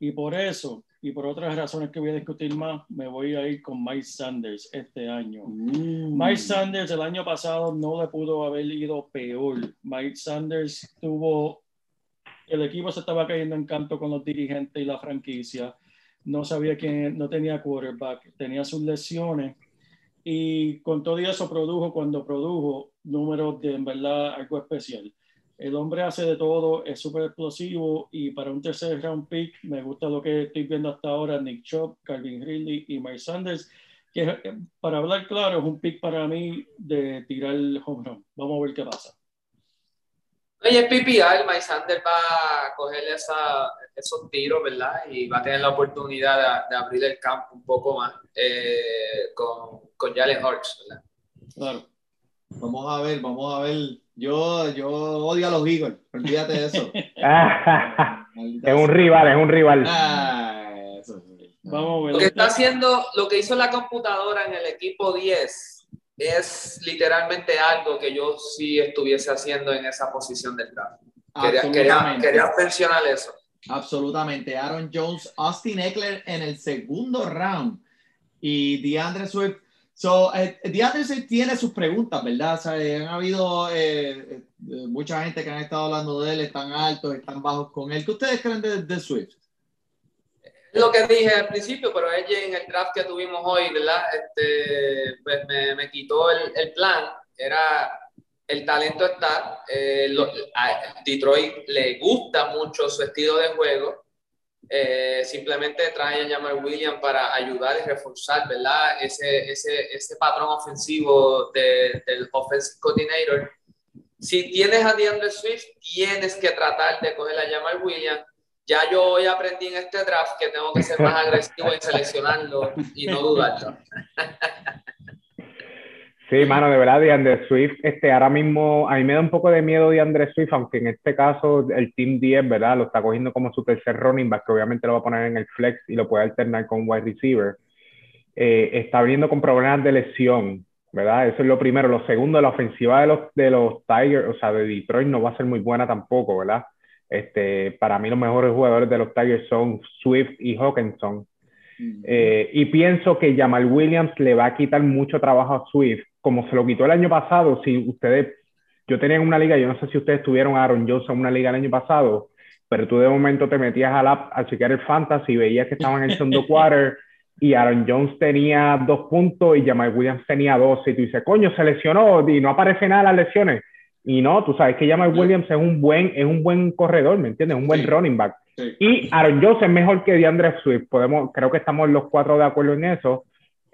Y por eso, y por otras razones que voy a discutir más, me voy a ir con Mike Sanders este año. Uh. Mike Sanders el año pasado no le pudo haber ido peor. Mike Sanders tuvo, el equipo se estaba cayendo en canto con los dirigentes y la franquicia. No sabía quién, no tenía quarterback, tenía sus lesiones y con todo eso produjo cuando produjo números de en verdad algo especial. El hombre hace de todo, es súper explosivo y para un tercer round pick me gusta lo que estoy viendo hasta ahora, Nick Chubb, Calvin Ridley y Mike Sanders que para hablar claro es un pick para mí de tirar el home run. Vamos a ver qué pasa. Oye, es PPR, Mike Sanders va a cogerle esa, esos tiros, ¿verdad? Y va a tener la oportunidad de, de abrir el campo un poco más eh, con, con Jalen Hurts, ¿verdad? Claro. Vamos a ver, vamos a ver. Yo, yo odio a los Eagles, olvídate de eso. Es un rival, es un rival. Ah, eso sí. Vamos a ver. Lo que está haciendo, lo que hizo la computadora en el equipo 10 es literalmente algo que yo sí estuviese haciendo en esa posición del draft. Quería, quería, quería mencionar eso. Absolutamente. Aaron Jones, Austin Eckler en el segundo round y DeAndre Swift. So, eh, DeAndre Swift tiene sus preguntas, ¿verdad? O sea, han habido eh, eh, mucha gente que han estado hablando de él, están altos, están bajos con él. ¿Qué ustedes creen de, de Swift? lo que dije al principio, pero ella en el draft que tuvimos hoy, ¿verdad? Este, pues me, quitó el, plan. Era el talento está. Eh, a Detroit le gusta mucho su estilo de juego. Eh, simplemente trae a Jamal Williams para ayudar y reforzar, ¿verdad? Ese, ese, ese patrón ofensivo de, del offensive coordinator. Si tienes a DeAndre Swift, tienes que tratar de coger a Jamal Williams ya yo hoy aprendí en este draft que tengo que ser más agresivo en seleccionarlo y no dudarlo. Sí, mano, de verdad, DeAndre Swift, este, ahora mismo a mí me da un poco de miedo DeAndre Swift, aunque en este caso el Team 10, ¿verdad? Lo está cogiendo como su tercer running back, que obviamente lo va a poner en el flex y lo puede alternar con wide receiver. Eh, está viniendo con problemas de lesión, ¿verdad? Eso es lo primero. Lo segundo, la ofensiva de los, de los Tigers, o sea, de Detroit no va a ser muy buena tampoco, ¿verdad? Este, para mí los mejores jugadores de los Tigers son Swift y Hawkinson. Eh, y pienso que Jamal Williams le va a quitar mucho trabajo a Swift, como se lo quitó el año pasado. Si ustedes, yo tenía una liga, yo no sé si ustedes tuvieron a Aaron Jones en una liga el año pasado, pero tú de momento te metías a, la, a chequear el fantasy y veías que estaban en el segundo quarter y Aaron Jones tenía dos puntos y Jamal Williams tenía dos. Y tú dices, coño, se lesionó y no aparece nada en las lesiones. Y no, tú sabes que Jamal Williams es un buen, es un buen corredor, ¿me entiendes? Un buen Sí. running back. Sí. Y Aaron Jones es mejor que DeAndre Swift. Podemos, creo que estamos los cuatro de acuerdo en eso.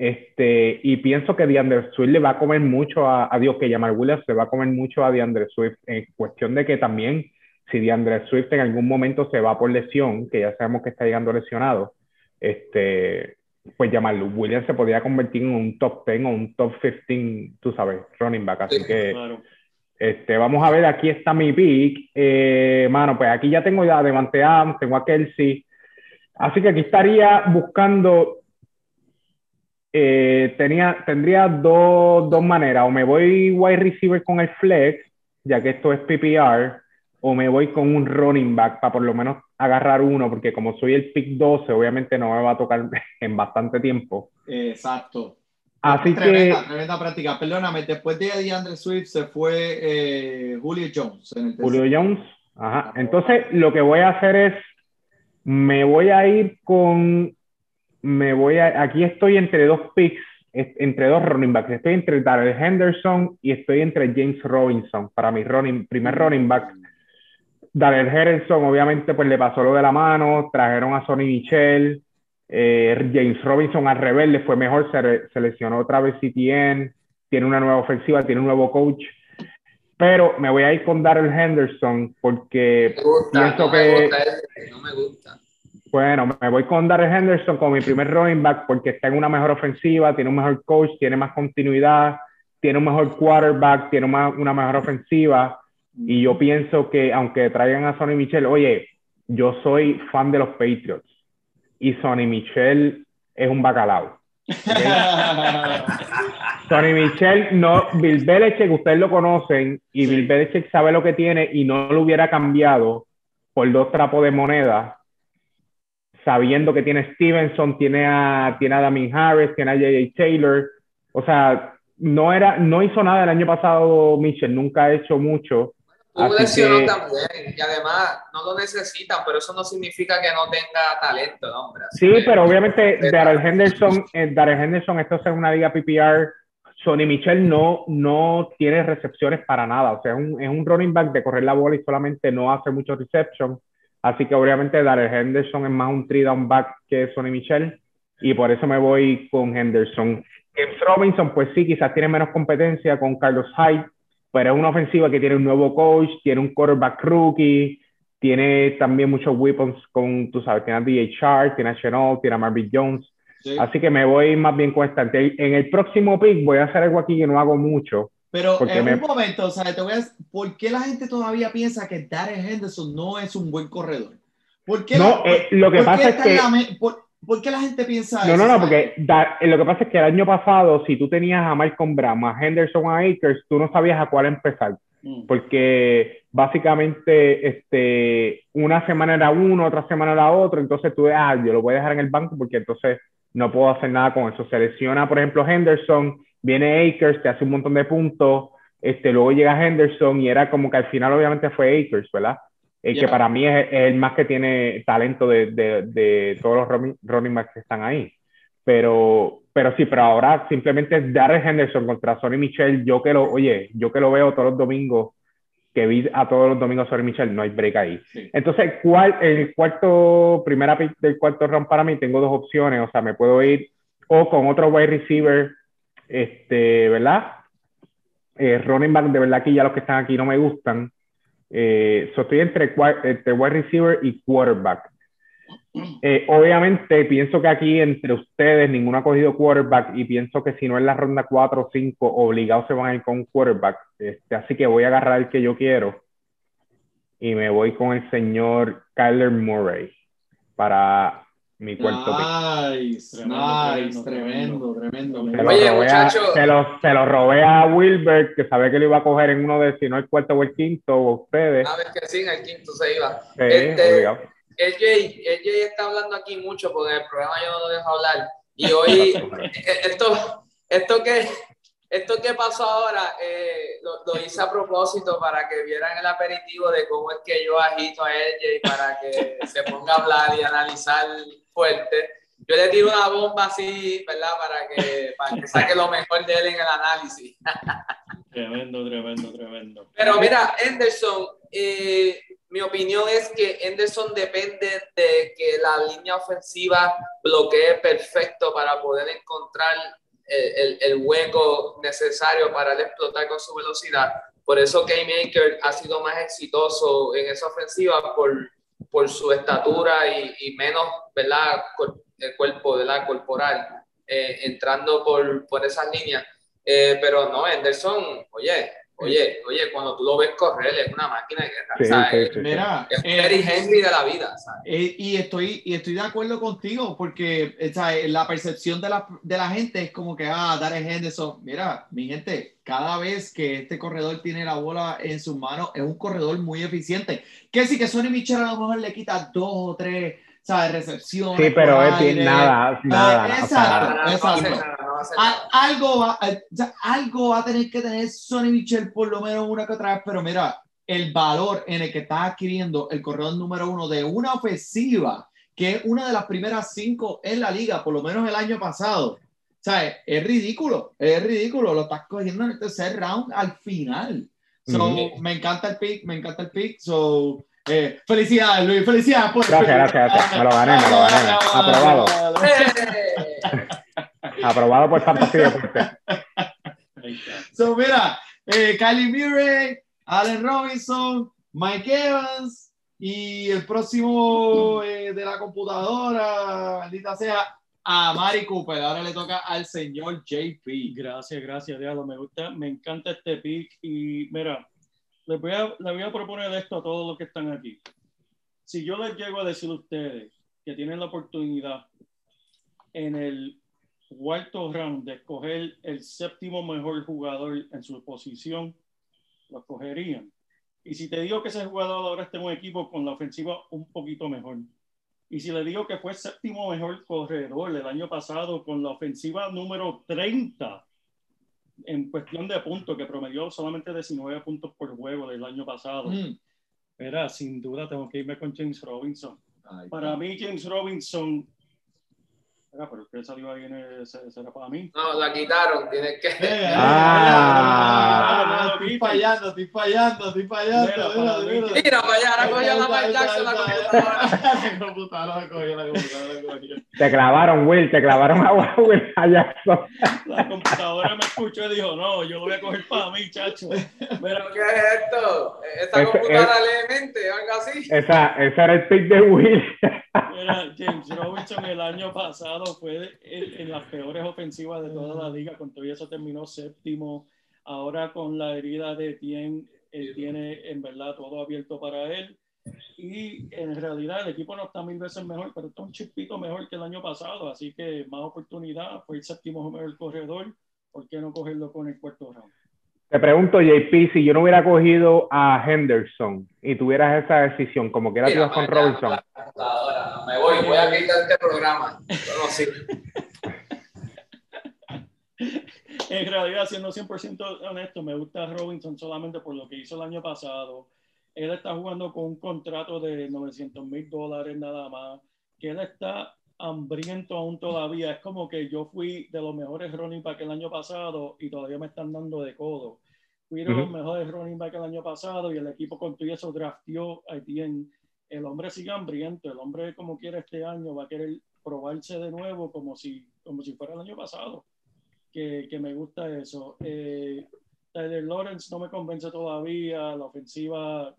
Este, y pienso que DeAndre Swift le va a comer mucho a, a Dios, que Jamal Williams le va a comer mucho a DeAndre Swift. En cuestión de que también, si DeAndre Swift en algún momento se va por lesión, que ya sabemos que está llegando lesionado, este, pues Jamal Williams se podría convertir en un top 10 o un top 15, tú sabes, running back. Así Sí, que. Claro. Este, vamos a ver, aquí está mi pick. Eh, mano, pues aquí ya tengo ya a Devante Adams, tengo a Kelsey. Así que aquí estaría buscando. Eh, tenía, tendría dos, dos maneras. O me voy wide receiver con el flex, ya que esto es PPR, o me voy con un running back para por lo menos agarrar uno, porque como soy el pick 12, obviamente no me va a tocar en bastante tiempo. Exacto. Así tremenda, que. tremenda práctica. Perdóname, después de DeAndre Swift se fue eh, Julio Jones. En el Julio Jones. Ajá. Entonces, lo que voy a hacer es, me voy a ir con, me voy a, aquí estoy entre dos picks, entre dos running backs. Estoy entre Darrell Henderson y estoy entre James Robinson para mi running, primer running back. Darrell Henderson, obviamente, pues le pasó lo de la mano, trajeron a Sonny Michel. Eh, James Robinson al revés le fue mejor, se, re- se lesionó otra vez CTN, tiene una nueva ofensiva, tiene un nuevo coach. Pero me voy a ir con Darrell Henderson porque Me gusta, pienso no me que, gusta ese, no me gusta. Bueno, me voy con Darrell Henderson como mi primer running back porque está en una mejor ofensiva, tiene un mejor coach, tiene más continuidad, tiene un mejor quarterback, tiene una, una mejor ofensiva. Y yo pienso que aunque traigan a Sonny Michel, oye, yo soy fan de los Patriots y Sonny Michel es un bacalao. Sonny Michel, no, Bill Belichick, ustedes lo conocen y. Bill Belichick sabe lo que tiene y no lo hubiera cambiado por dos trapos de moneda, sabiendo que tiene Stevenson, tiene a, tiene a Damien Harris, tiene a J.J. Taylor. O sea, no, era, no hizo nada el año pasado Michel, nunca ha hecho mucho. Así lesionó que- también y además no lo necesitan, pero eso no significa que no tenga talento, el hombre. Así Sí, que- pero obviamente Darrell Henderson, eh, Darrell Henderson, esto es una liga PPR. Sonny Michel no, no tiene recepciones para nada. O sea, es un, es un running back de correr la bola y solamente no hace mucho reception. Así que obviamente Darrell Henderson es más un three down back que Sonny Michel. Y por eso me voy con Henderson. James Robinson, pues sí, quizás tiene menos competencia con Carlos Hyde, pero es una ofensiva que tiene un nuevo coach, tiene un quarterback rookie, tiene también muchos weapons con, tú sabes, tiene a Shark, tiene a Chenault, tiene a Marvin Jones. Sí. Así que me voy más bien con esta. En el próximo pick voy a hacer algo aquí que no hago mucho. Pero Porque en me- un momento, o sea, te voy a ¿por qué la gente todavía piensa que Darren Henderson no es un buen corredor? ¿Por qué No, la, eh, lo que por pasa es que- la por, por qué la gente piensa No, eso? no, no, ¿sabes? porque da- eh, lo que pasa es que el año pasado, si tú tenías a Malcolm Brown, a Henderson, a Akers, tú no sabías a cuál empezar. Mm. porque básicamente este, una semana era uno, otra semana era otro, entonces tú, ah, yo lo voy a dejar en el banco porque entonces no puedo hacer nada con eso. Selecciona, por ejemplo, Henderson, viene Akers, te hace un montón de puntos, este, luego llega Henderson y era como que al final obviamente fue Akers, ¿verdad? El que Yeah. para mí es, es el más que tiene talento de, de, de todos los running, running backs que están ahí. Pero, pero sí, pero ahora simplemente Darrell Henderson contra Sonny Michel. Yo que lo, oye, yo que lo veo todos los domingos, que vi a todos los domingos Sonny Michel, no hay break ahí. Sí. Entonces, ¿cuál, el cuarto, primera pick del cuarto round para mí, tengo dos opciones. O sea, me puedo ir o con otro wide receiver, este, ¿verdad? Eh, running back, de verdad que ya los que están aquí no me gustan. Eh, so estoy entre, entre wide receiver y quarterback. Eh, obviamente, pienso que aquí entre ustedes ninguno ha cogido quarterback y pienso que si no es la ronda 4 o 5, obligados se van a ir con quarterback. Este, así que voy a agarrar el que yo quiero y me voy con el señor Kyler Murray para mi cuarto pick. Nice, Tremendo, nice, tremendo, tremendo, tremendo. tremendo. Se lo, Oye, robé a, muchacho. se, lo, se lo robé a Wilbert, que sabe que lo iba a coger en uno de, si no el cuarto o el quinto, o ustedes. A ver que sí, en el quinto se iba. Sí, este- obligado. LJ, LJ está hablando aquí mucho porque en el programa yo no lo dejo hablar. Y hoy, esto, esto, que, esto que pasó ahora, eh, lo, lo hice a propósito para que vieran el aperitivo de cómo es que yo agito a LJ para que se ponga a hablar y analizar fuerte. Yo le tiro una bomba así, ¿verdad? Para que, para que saque lo mejor de él en el análisis. Tremendo, tremendo, tremendo. Pero mira, Henderson, eh, mi opinión es que Henderson depende de que la línea ofensiva bloquee perfecto para poder encontrar el, el- el hueco necesario para él explotar con su velocidad. Por eso K-Maker ha sido más exitoso en esa ofensiva por, por su estatura y, menos, ¿verdad? El cuerpo, ¿verdad? Corporal, eh, entrando por, por esas líneas. Eh, pero no, Henderson, oye, oye, oye, cuando tú lo ves correr, es una máquina de guerra. Sí, o sea, sí, es, sí. Mira, es un eh, Terry Henry de la vida, ¿sabes? Eh, y, estoy, y estoy de acuerdo contigo porque o sea, la percepción de la, de la gente es como que, ah, Darren Henderson, mira, mi gente, cada vez que este corredor tiene la bola en sus manos, es un corredor muy eficiente. Que sí que Sonny Michel a lo mejor le quita dos o tres, ¿sabes? Recepciones. Sí, pero es aire. nada, nada. Eh, exacto. Exacto. algo, va, eh, algo va a tener que tener Sonny Michel por lo menos una que otra vez, pero mira, el valor en el que está adquiriendo el corredor número uno de una ofensiva, que es una de las primeras cinco en la liga, por lo menos el año pasado. ¿Sabes? Es ridículo, es ridículo. Lo estás cogiendo en el tercer round al final. So, Ujú. Me encanta el pick, me encanta el pick. So, eh, felicidades, Luis, felicidades por el Gracias, gracias, gracias. Me lo gané, me lo gané. Aprobado. Aprobado por Fantasy Deporte. So, mira, eh, Kylie Murray, Allen Robinson, Mike Evans y el próximo eh, de la computadora, maldita sea, a Mari Cooper. Ahora le toca al señor JP. Gracias, gracias, Diablo. Me gusta, me encanta este pick. Y mira, les voy a, les voy a proponer esto a todos los que están aquí. Si yo les llego a decir a ustedes que tienen la oportunidad en el cuarto round de escoger el séptimo mejor jugador en su posición, lo escogerían. Y si te digo que ese jugador ahora está en un equipo con la ofensiva un poquito mejor, y si le digo que fue séptimo mejor corredor el año pasado con la ofensiva número 30 en cuestión de puntos, que promedió solamente 19 puntos por juego del año pasado. Mm. Era, sin duda, tengo que irme con James Robinson. Ay, Para mí, James Robinson. Era, pero que salió ahí en el, ese- ese era para mí. No, la quitaron, tienes que. Eh, Ah. estoy fallando, estoy fallando, estoy fallando. Mira, mira, para mira. mí. Mira para allá, ahora cogió la Mike Jackson la computadora. La computadora cogió, la computadora cogió. Te clavaron, Will, te clavaron a Will Jackson. La computadora me escuchó y dijo: No, yo lo voy a coger para mí, chacho. Mira, ¿Qué es esto? ¿Esta computadora lee mente o algo así? Esa, ese era el pick de Will. Mira, James Robinson el año pasado fue en, en las peores ofensivas de toda la liga, con todo eso terminó séptimo. Ahora con la herida de Tien, él tiene en verdad todo abierto para él. Y en realidad el equipo no está mil veces mejor, pero está un chispito mejor que el año pasado. Así que más oportunidad. Fue el séptimo mejor corredor. ¿Por qué no cogerlo con el cuarto round? Te pregunto, JP, si yo no hubiera cogido a Henderson y tuvieras esa decisión, como que era Mira, con Robinson. la computadora, me voy, voy a quitar este programa. Esto no sirve. En realidad, siendo 100% honesto, me gusta Robinson solamente por lo que hizo el año pasado. Él está jugando con un contrato de 900 mil dólares nada más, que él está hambriento aún todavía. Es como que yo fui de los mejores running back el año pasado y todavía me están dando de codo. Fui de los mejores running back el año pasado y el equipo con eso drafteó a Etienne. El hombre sigue hambriento. El hombre, como quiera este año, va a querer probarse de nuevo como si, como si fuera el año pasado que, que me gusta eso. Eh, Tyler Lawrence no me convence todavía, la ofensiva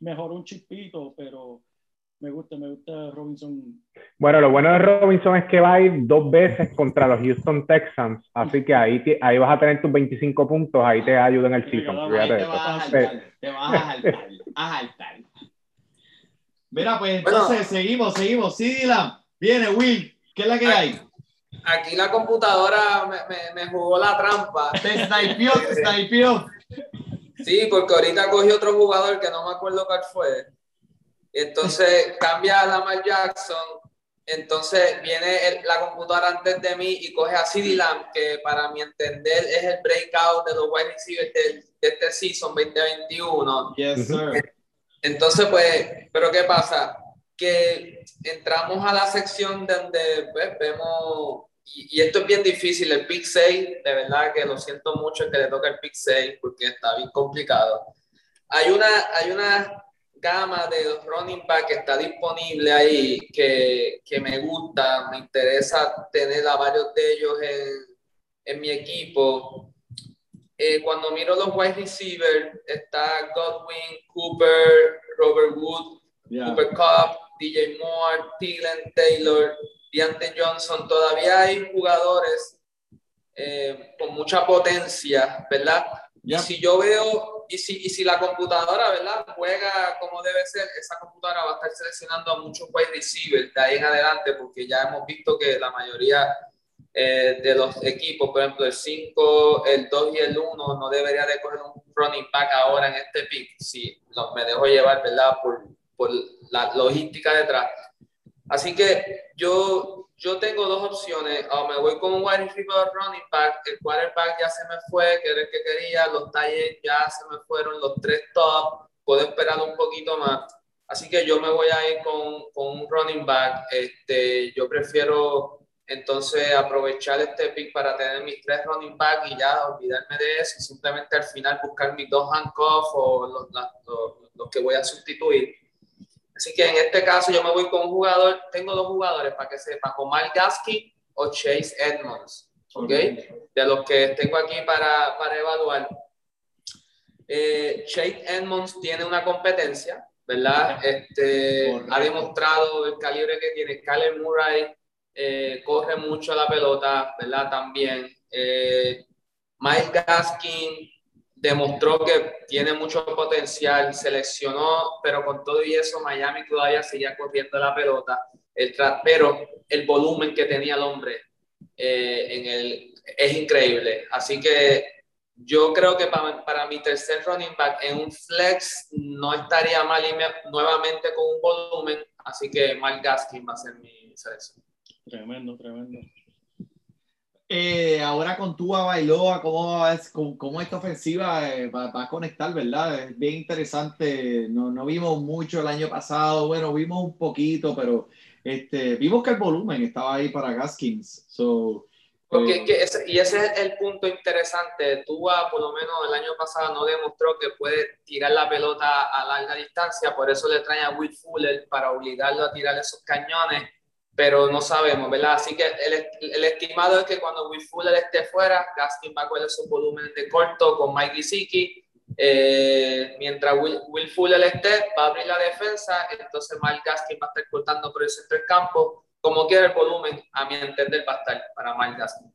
mejoró un chispito, pero me gusta, me gusta Robinson. Bueno, lo bueno de Robinson es que va a ir dos veces contra los Houston Texans, así que ahí, ahí vas a tener tus 25 puntos, ahí te ayuda en el season. Te vas a saltar, te vas a saltar, a saltar. Mira, pues Bueno. entonces seguimos, seguimos. Sí, Dylan, viene Will, ¿qué es la que hay? Aquí la computadora me, me- me jugó la trampa. Te snipeó, te snipeó. Sí, porque ahorita cogí otro jugador que no me acuerdo cuál fue. Entonces cambia a Lamar Jackson. Entonces viene el- la computadora antes de mí y coge a CeeDee Lamb, que para mi entender es el breakout de los wide receivers del- de este season 2021. Yes, sir. Entonces, pues, pero ¿qué pasa? Que entramos a la sección donde pues, vemos, y, esto es bien difícil, el pick 6, de verdad que lo siento mucho que le toca el pick 6 porque está bien complicado. Hay una, hay una gama de running back que está disponible ahí que, que me gusta, me interesa tener a varios de ellos en, en mi equipo. Eh, cuando miro los wide receivers, está Godwin, Cooper, Robert Wood, Yeah. Cooper Cup, DJ Moore, Thielen, Taylor, Deontay Johnson. Todavía hay jugadores eh, con mucha potencia, ¿verdad? Yeah. Y si yo veo, y si, y si la computadora, ¿verdad? Juega como debe ser, esa computadora va a estar seleccionando a muchos wide receivers de ahí en adelante, porque ya hemos visto que la mayoría eh, de los equipos, por ejemplo, el 5, el 2 y el 1, no debería de coger un running back ahora en este pick, si no, me dejo llevar, ¿verdad? Por, por la logística detrás. Así que yo, yo tengo dos opciones, o me voy con un wide receiver running back, el quarterback ya se me fue, que era el que quería, los talles ya se me fueron, los tres top, puedo esperar un poquito más. Así que yo me voy a ir con, con un running back. Este, yo prefiero entonces aprovechar este pick para tener mis tres running back y ya olvidarme de eso y simplemente al final buscar mis dos handcuffs o los, los- los que voy a sustituir. Así que en este caso yo me voy con un jugador, tengo dos jugadores para que sepan, Omar Gasky o Chase Edmonds, ¿ok? De los que tengo aquí para, para evaluar. Eh, Chase Edmonds tiene una competencia, ¿verdad? Este, Correcto. ha demostrado el calibre que tiene. Kyler Murray eh, corre mucho la pelota, ¿verdad? También. Eh, Mike Gaskin demostró que tiene mucho potencial, seleccionó, pero con todo y eso Miami todavía seguía corriendo la pelota, el pero el volumen que tenía el hombre eh, en el, es increíble. Así que yo creo que para, para mi tercer running back en un flex no estaría mal irme nuevamente con un volumen, así que Mike Gaskin va a ser mi selección. Tremendo, tremendo. Eh, ahora con Tua Bailoa, ¿cómo, es, cómo, cómo esta ofensiva eh, va, va a conectar, verdad? Es bien interesante. No, no vimos mucho el año pasado, bueno, vimos un poquito, pero este, vimos que el volumen estaba ahí para Gaskins. So, Porque eh, que ese- y ese es el punto interesante. Tua, por lo menos el año pasado, no demostró que puede tirar la pelota a larga distancia, por eso le traen a Will Fuller para obligarlo a tirar esos cañones, pero no sabemos, ¿verdad? Así que el, el estimado es que cuando Will Fuller esté fuera, Gaskin va a coger esos volúmenes de corto con Mike Gesicki. Eh, mientras Will, Will Fuller esté, va a abrir la defensa, entonces Mike Gaskin va a estar cortando por el centro del campo. Como quiera el volumen, a mi entender, va a estar para Mike Gaskin.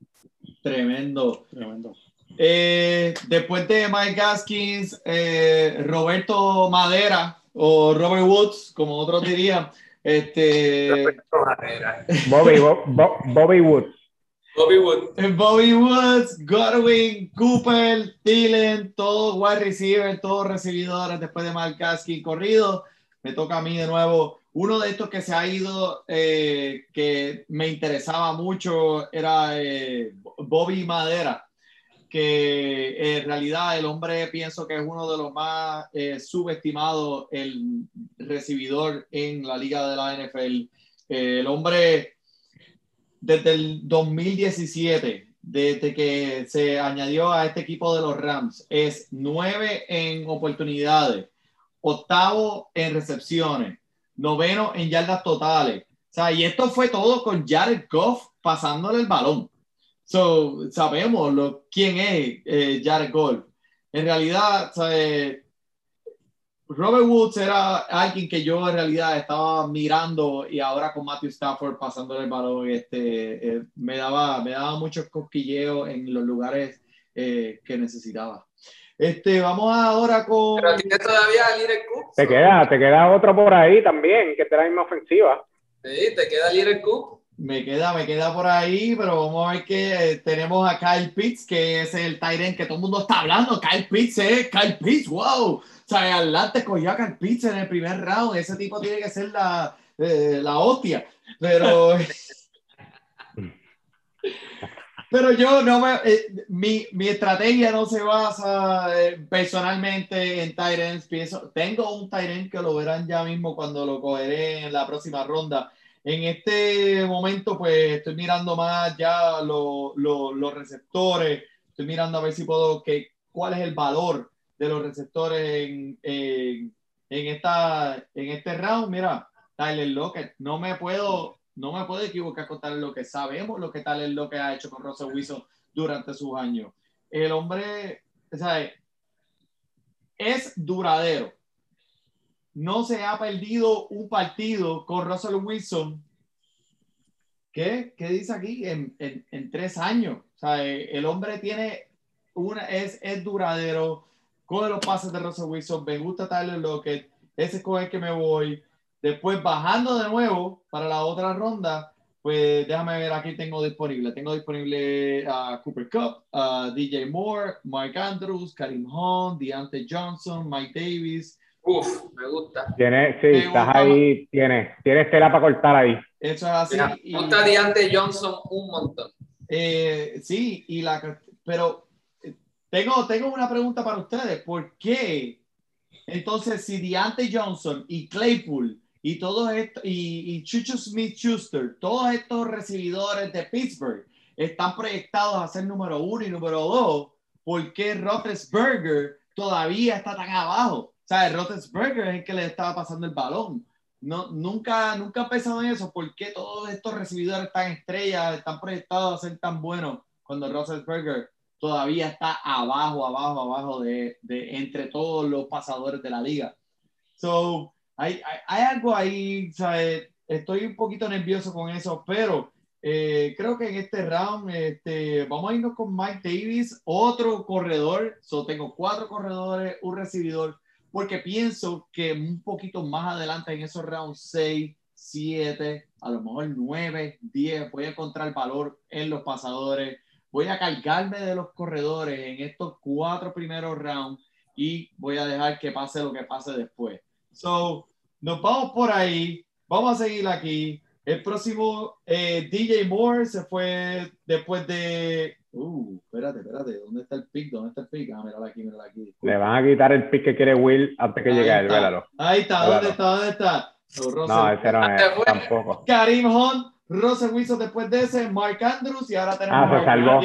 tremendo. Tremendo. Eh, después de Mike Gaskins, eh, Roberto Madera o Robert Woods, como otros dirían, este, Bobby, Bo- Bo- Bobby Woods. Bobby Wood. Eh, Bobby Woods, Godwin, Cooper, Thielen, todos wide receiver, todos recibidores después de Mark Gaskin corrido. Me toca a mí de nuevo. Uno de estos que se ha ido, eh, que me interesaba mucho, era eh, Bobby Madera, que en realidad el hombre pienso que es uno de los más eh, subestimados, el recibidor en la liga de la NFL. Eh, el hombre desde el 2017, desde que se añadió a este equipo de los Rams, es nueve en oportunidades, octavo en recepciones, noveno en yardas totales. O sea, y esto fue todo con Jared Goff pasándole el balón. So, sabemos lo, quién es eh, Jared Goff. En realidad, Robert Woods era alguien que yo en realidad estaba mirando y ahora con Matthew Stafford pasándole el balón, este, eh, me, daba, me daba muchos cosquilleos en los lugares eh, que necesitaba. Este, vamos ahora con... Pero todavía a Little Cook. Te queda, te queda otro por ahí también, que te la misma ofensiva. Sí, te queda Little Cook. Me queda, me queda por ahí, pero vamos a ver que eh, tenemos a Kyle Pitts, que es el Tyrant que todo el mundo está hablando. Kyle Pitts es Kyle Pitts, wow. O sea, Atlante cogió a Kyle Pitts en el primer round. Ese tipo tiene que ser la, eh, la hostia. Pero, pero yo no me. eh, mi, mi estrategia no se basa eh, personalmente en Tyrants. Pienso, tengo un Tyrant que lo verán ya mismo cuando lo cogeré en la próxima ronda. En este momento, pues estoy mirando más ya lo- lo- los receptores. Estoy mirando a ver si puedo, que, cuál es el valor de los receptores en, en, en esta, en este round. Mira, Tyler Lockett, no me puedo, no me puedo equivocar con Tyler Lockett. Sabemos lo que Tyler Lockett ha hecho con Russell Wilson durante sus años. El hombre, sea, es duradero no se ha perdido un partido con Russell Wilson. ¿Qué? ¿Qué dice aquí? En, en- tres años. O sea, eh, el hombre tiene una, es, es duradero, coge los pases de Russell Wilson, me gusta Tyler Lockett, ese es con el que me voy. Después bajando de nuevo para la otra ronda, pues déjame ver, aquí tengo disponible. Tengo disponible a Cooper Cup, a DJ Moore, Mike Andrews, Karim Hunt, Deontay Johnson, Mike Davis, Uf, me gusta. Tienes, sí, Me estás gusta ahí, tienes, tienes tela para cortar ahí. Eso es así. Mira, y- me gusta Deante Johnson un montón. eh, sí, y la, pero eh, tengo, tengo una pregunta para ustedes. ¿Por qué entonces si Deante Johnson y Claypool y todos estos, y, y Chucho Smith Schuster, todos estos recibidores de Pittsburgh están proyectados a ser número uno y número dos, ¿por qué Roethlisberger todavía está tan abajo? Sea, Roethlisberger es el que le estaba pasando el balón. No, nunca, nunca he pensado en eso. ¿Por qué todos estos recibidores tan estrellas están proyectados a ser tan buenos cuando Roethlisberger todavía está abajo, abajo, abajo de, de entre todos los pasadores de la liga? So, hay, hay, hay algo ahí, ¿sabes? Estoy un poquito nervioso con eso, pero eh, creo que en este round este, vamos a irnos con Mike Davis, otro corredor. So, tengo cuatro corredores, un recibidor porque pienso que un poquito más adelante en esos rounds 6, 7, a lo mejor 9, 10, voy a encontrar valor en los pasadores. Voy a cargarme de los corredores en estos cuatro primeros rounds y voy a dejar que pase lo que pase después. So, nos vamos por ahí. Vamos a seguir aquí. El próximo, eh, DJ Moore se fue después de. Uh, espérate, espérate. ¿Dónde está el pick? ¿Dónde está el pick? Ah, míralo aquí, míralo aquí. Le van a quitar el pick que quiere Will antes que Ahí llegue él, está. vélalo. Ahí está, ¿dónde está? ¿Dónde está? No, Russell- ese no es, tampoco. Karim Hunt, Russell Wilson después de ese, Mark Andrews y ahora tenemos Ah, se salvó.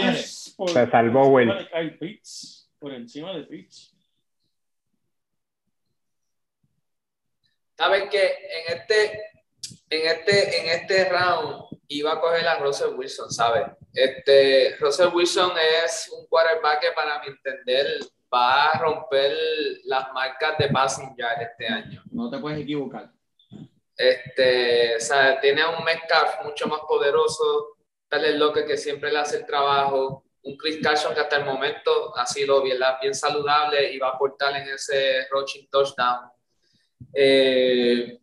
Por, Se salvó Will. Pitts, por encima de Pitts. Sabes que en este, en este, en este round iba a coger a Russell Wilson, ¿sabes? Este, Russell Wilson es un quarterback que para mi entender va a romper las marcas de passing yard este año. No te puedes equivocar. Este, o sea, tiene un Metcalf mucho más poderoso, tal Loque que siempre le hace el trabajo, un Chris Carson que hasta el momento ha sido bien, bien saludable y va a aportar en ese rushing touchdown. Eh,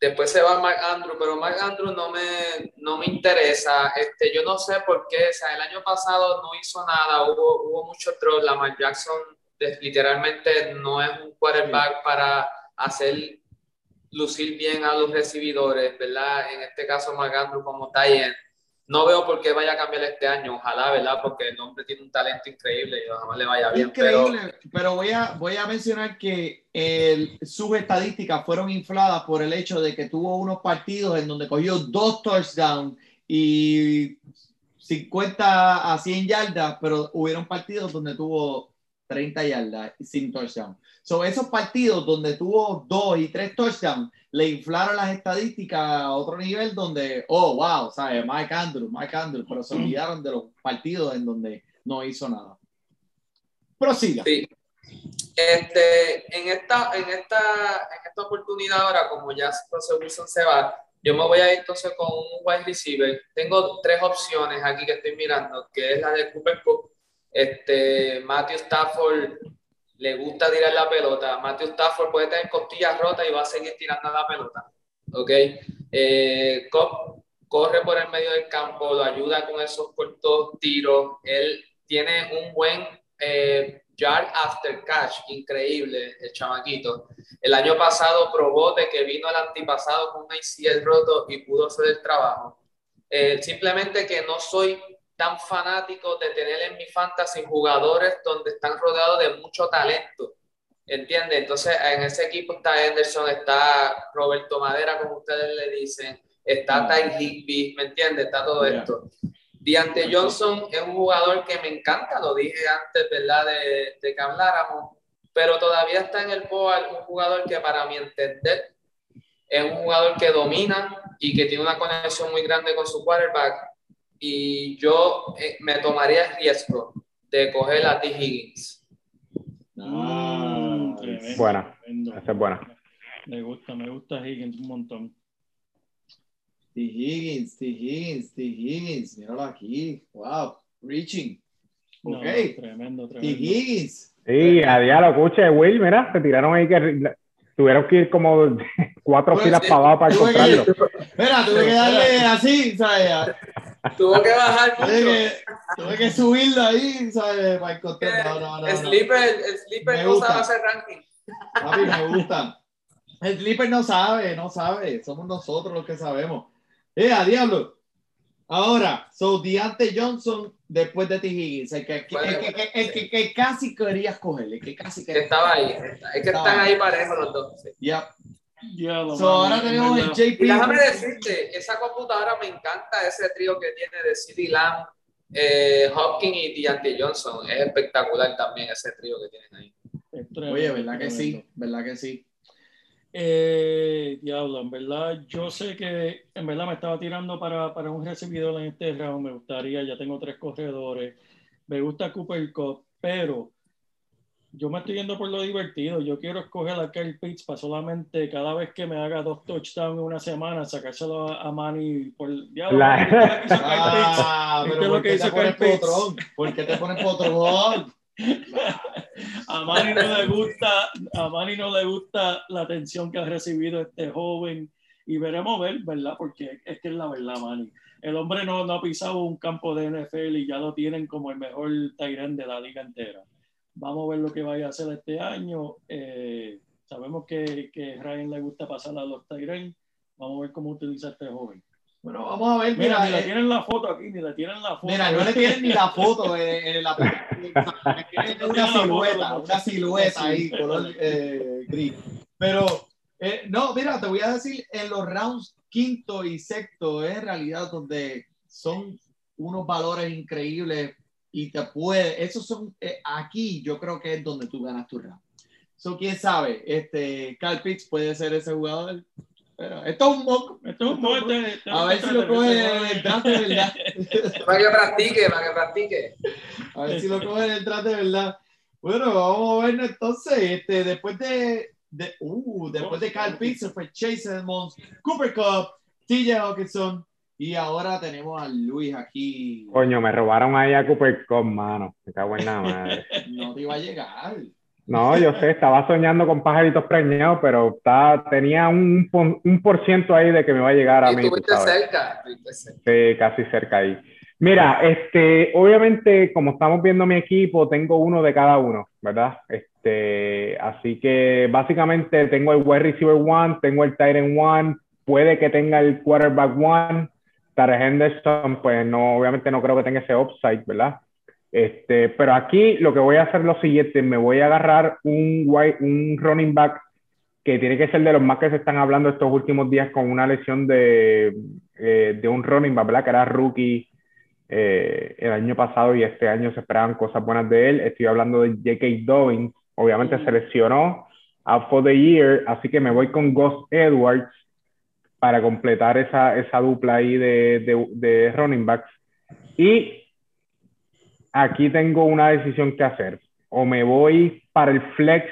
después se va Mark Andrew, pero Mark Andrew no me, no me interesa. Este, yo no sé por qué, o sea, el año pasado no hizo nada, hubo, hubo mucho troll. Lamar Jackson literalmente no es un quarterback para hacer lucir bien a los recibidores, ¿verdad? En este caso, Mark Andrew como Tyen. No veo por qué vaya a cambiar este año, ojalá, ¿verdad? Porque el hombre tiene un talento increíble y ojalá le vaya bien. Increíble, pero, voy, a, voy a mencionar que el- sus estadísticas fueron infladas por el hecho de que tuvo unos partidos en donde cogió dos touchdowns y 50 a 100 yardas, pero hubieron partidos donde tuvo 30 yardas sin touchdown. So, esos partidos donde tuvo dos y tres touchdowns le inflaron las estadísticas a otro nivel donde, oh, wow, ¿sabes? Mike Andrew, Mike Andrew, pero se olvidaron de los partidos en donde no hizo nada. Prosiga. Sí. Este, en, esta, en, esta, en esta oportunidad ahora, como ya Russell Wilson se va, yo me voy a ir entonces con un wide receiver. Tengo tres opciones aquí que estoy mirando, que es la de Cooper Cup. Este, Matthew Stafford le gusta tirar la pelota. Matthew Stafford puede tener costillas rotas y va a seguir tirando la pelota. ¿Ok? Eh, Cup corre por el medio del campo, lo ayuda con esos cortos tiros. Él tiene un buen eh, yard after catch, increíble el chamaquito. El año pasado probó de que vino el antipasado con un ACL roto y pudo hacer el trabajo. Eh, simplemente que no soy tan fanático de tener en mi fantasy jugadores donde están rodeados de mucho talento. ¿Entiendes? Entonces, en ese equipo está Henderson, está Roberto Madera, como ustedes le dicen, está Ty Higby, ¿me entiendes? Está todo Yeah. esto. Deante Johnson es un jugador que me encanta, lo dije antes, ¿verdad? De, de que habláramos, pero todavía está en el board un jugador que para mi entender es un jugador que domina y que tiene una conexión muy grande con su quarterback y yo eh, me tomaría el riesgo de coger a T. Higgins. Mm, Nice. tremendo, Buena. tremendo. Esa es buena. Me gusta, me gusta Higgins un montón. T. Higgins, T. Higgins, T. Higgins, míralo aquí. Wow, reaching. No, Ok. tremendo, T. tremendo. Higgins. Sí, a diablo, escuche, Will, mira, se tiraron ahí que tuvieron que ir como cuatro Pues, filas sí, para abajo para encontrarlo. Espera, tuve que darle así, ¿sabes? Tuvo que bajar Tuve mucho. que, tuve que subirlo ahí, ¿sabes? Para encontrar. No, no, no. el no. sleeper, el sleeper no sabe hacer ranking. Papi, me gusta. El Clipper no sabe, no sabe. Somos nosotros los que sabemos. ¡Eh, a diablo! Ahora, so Deante Johnson después de T. Higgins, el que, el que, el que- el que- que casi querías coger, el que casi Que querías estaba ahí. Es que están ahí parejos los dos. sí. Ya. Diablo, So, ahora en tenemos el. JP. Y déjame decirte, esa computadora me encanta ese trío que tiene de CeeDee Lamb, eh, Hopkins y Deante Johnson. Es espectacular también ese trío que tienen ahí. Tremendo, Oye, ¿verdad que sí? ¿Verdad que sí? Eh, diablo, en verdad, yo sé que en verdad me estaba tirando para, para un recibidor en este round, me gustaría, ya tengo tres corredores, me gusta Cooper Cup, pero yo me estoy yendo por lo divertido, yo quiero escoger a Kyle Pitts para solamente cada vez que me haga dos touchdowns en una semana, sacárselo a, a Manny por diablo, La-. Ah, ¿Viste pero lo ¿por que qué hizo te pones Kyle Pitts? potrón? ¿Por qué te pones potrón? A Manny no le gusta, a Manny no le gusta la atención que ha recibido este joven y veremos ver, ¿verdad? Porque es que es la verdad, Manny. El hombre no, no ha pisado un campo de NFL y ya lo tienen como el mejor Tyrant de la liga entera. Vamos a ver lo que vaya a hacer este año. Eh, sabemos que, que a Ryan le gusta pasar a los Tyrant. Vamos a ver cómo utiliza este joven. Bueno, vamos a ver. Mira, Mira, ni le eh, tienen la foto aquí, ni le tienen la foto. Mira, no le tienen ni la foto en, en la le tienen una silueta, una silueta ahí, color eh, gris. Pero, eh, no, mira, te voy a decir, en los rounds quinto y sexto es en realidad donde son unos valores increíbles y te puede, esos son, eh, aquí yo creo que es donde tú ganas tu round. So, quién sabe, este, Carl Pitts puede ser ese jugador. Pero esto es un mock. Esto es un es A ver si lo coge en el draft de verdad. Para que practique, para que practique. A ver si lo cogen en el draft de verdad. Bueno, vamos a ver entonces. Este, después de, de, uh, después de Carl Pitts, se fue Chase Edmonds, Cooper Cup, TJ Hawkinson. Y ahora tenemos a Luis aquí. Coño, me robaron ahí a Cooper Cup, mano. Me cago en la madre. No te iba a llegar. No, yo sé, estaba soñando con pajaritos preñados, pero está, tenía un, un por ciento ahí de que me va a llegar a mí. tú estuviste sabes. cerca, estuviste cerca. Sí, casi cerca ahí. Mira, este, obviamente, como estamos viendo mi equipo, tengo uno de cada uno, ¿verdad? Este, así que básicamente tengo el wide receiver one, tengo el tight end one, puede que tenga el quarterback one. Tara Henderson, pues no, obviamente no creo que tenga ese upside, ¿verdad? Este, pero aquí lo que voy a hacer es lo siguiente, me voy a agarrar un, wide- un running back que tiene que ser de los más que se están hablando estos últimos días con una lesión de, eh, de un running back, ¿verdad? Que era rookie eh, el año pasado y este año se esperaban cosas buenas de él. Estoy hablando de J.K. Dobbins, obviamente se lesionó out for the year, así que me voy con Gus Edwards para completar esa, esa dupla ahí de, de, running backs. Y aquí tengo una decisión que hacer. O me voy para el flex,